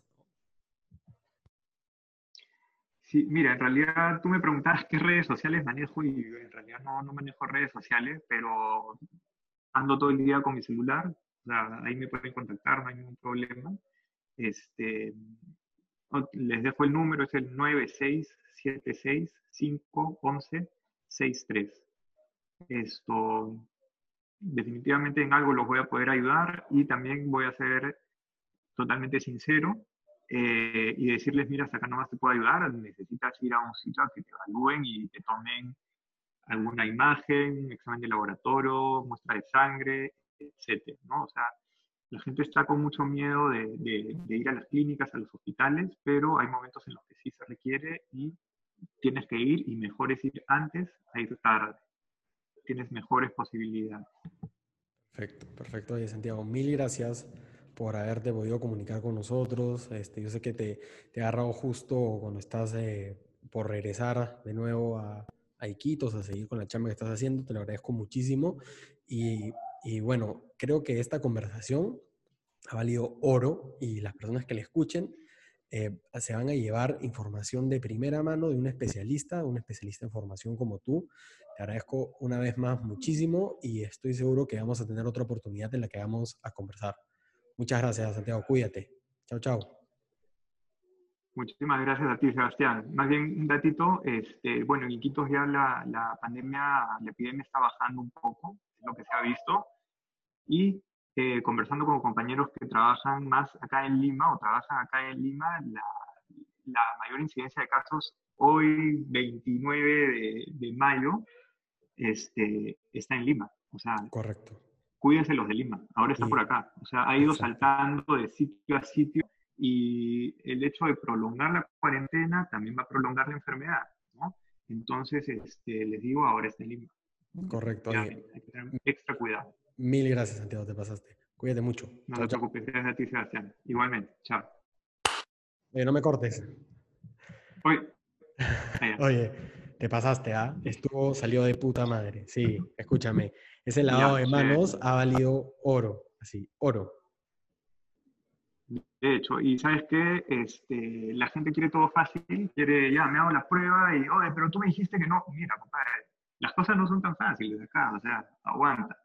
Sí, mira, en realidad tú me preguntabas qué redes sociales manejo y en realidad no, no manejo redes sociales, pero ando todo el día con mi celular, o sea, ahí me pueden contactar, no hay ningún problema. Este, les dejo el número, es el 9676-511-63. Esto, definitivamente en algo los voy a poder ayudar y también voy a ser totalmente sincero eh, y decirles, mira, hasta acá no más te puedo ayudar, necesitas ir a un sitio a que te evalúen y te tomen alguna imagen, examen de laboratorio, muestra de sangre, etcétera, ¿no? O sea, la gente está con mucho miedo de, de, ir a las clínicas, a los hospitales, pero hay momentos en los que sí se requiere y tienes que ir y mejor es ir antes a ir tarde. Tienes mejores posibilidades. Perfecto, perfecto. Oye, Santiago, mil gracias por haberte podido comunicar con nosotros. Este, yo sé que te, te he agarrado justo cuando estás eh, por regresar de nuevo a, a Iquitos, a seguir con la chamba que estás haciendo. Te lo agradezco muchísimo. Y, y bueno, creo que esta conversación ha valido oro y las personas que le escuchen eh, se van a llevar información de primera mano de un especialista, un especialista en formación como tú. Te agradezco una vez más muchísimo y estoy seguro que vamos a tener otra oportunidad en la que vamos a conversar. Muchas gracias, Santiago. Cuídate. Chao, chao. Muchísimas gracias a ti, Sebastián. Más bien un datito, este, bueno, en Iquitos ya la, la, pandemia, la epidemia está bajando un poco, es lo que se ha visto, y eh, conversando con compañeros que trabajan más acá en Lima o trabajan acá en Lima, la, la mayor incidencia de casos hoy, 29 de, de mayo, este, está en Lima. O sea, Correcto cuídense los de Lima, ahora está por acá. O sea, ha ido saltando de sitio a sitio y el hecho de prolongar la cuarentena también va a prolongar la enfermedad, ¿no? Entonces, este, les digo, ahora está en Lima. Correcto. hay que tener extra cuidado. Mil gracias, Santiago, te pasaste. Cuídate mucho. No te preocupes, gracias a ti, Sebastián. Igualmente, chao. Oye, no me cortes. Oye. Oye, te pasaste, ¿ah? Estuvo, salió de puta madre. Sí, escúchame. Ese lavado de manos ha valido oro, así, oro. De hecho, y sabes qué, este, la gente quiere todo fácil, quiere, ya, me hago la prueba y, oye, pero tú me dijiste que no. Mira, compadre, las cosas no son tan fáciles acá, o sea, aguanta.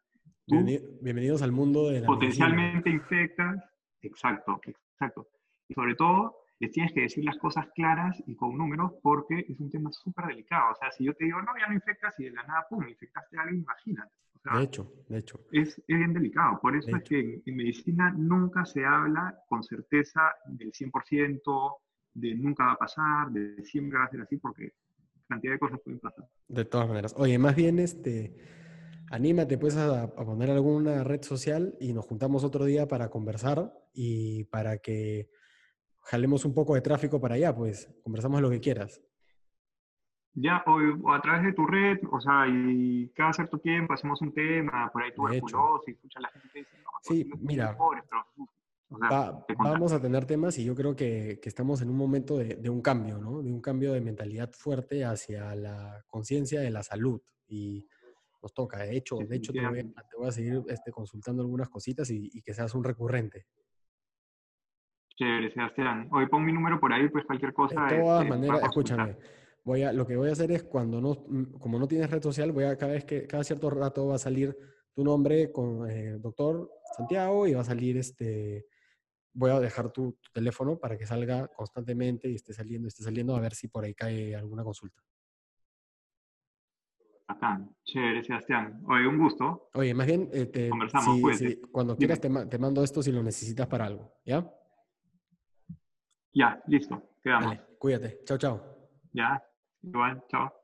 Bienvenidos al mundo de la Potencialmente infectas, exacto, exacto. Y sobre todo, les tienes que decir las cosas claras y con números porque es un tema súper delicado. O sea, si yo te digo, no, ya no infectas y de la nada, pum, infectaste a alguien, imagínate de hecho, de hecho. Es, bien delicado. Por eso es que en, medicina nunca se habla con certeza del 100%, de nunca va a pasar, de siempre va a ser así, porque cantidad de cosas pueden pasar. De todas maneras. Oye, más bien, este, anímate pues a, a poner alguna red social y nos juntamos otro día para conversar y para que jalemos un poco de tráfico para allá, pues conversamos lo que quieras ya, o, a través de tu red, o sea, y cada cierto tiempo hacemos un tema, por ahí tuberculosis, escucha la gente dice, no, sí, mira, vamos a tener temas y yo creo que, que estamos en un momento de, de, un cambio, ¿no? De un cambio de mentalidad fuerte hacia la conciencia de la salud y nos toca. De hecho, de hecho te voy, a, seguir este, consultando algunas cositas y, y que seas un recurrente. Chévere, Sebastián. Hoy pon mi número por ahí, pues cualquier cosa. De todas este, maneras, escúchame. Voy a, lo que voy a hacer es cuando no, como no tienes red social, voy a cada vez que, cada cierto rato va a salir tu nombre con eh, doctor Santiago y va a salir este, voy a dejar tu, teléfono para que salga constantemente y esté saliendo, esté saliendo a ver si por ahí cae alguna consulta. Acá, chévere, Sebastián. Oye, un gusto. Oye, más bien, eh, Conversamos, cuando quieras te, te, mando esto si lo necesitas para algo, ¿ya? Ya, listo, quedamos. cuídate. Chao, chao. Ya, igual, chao.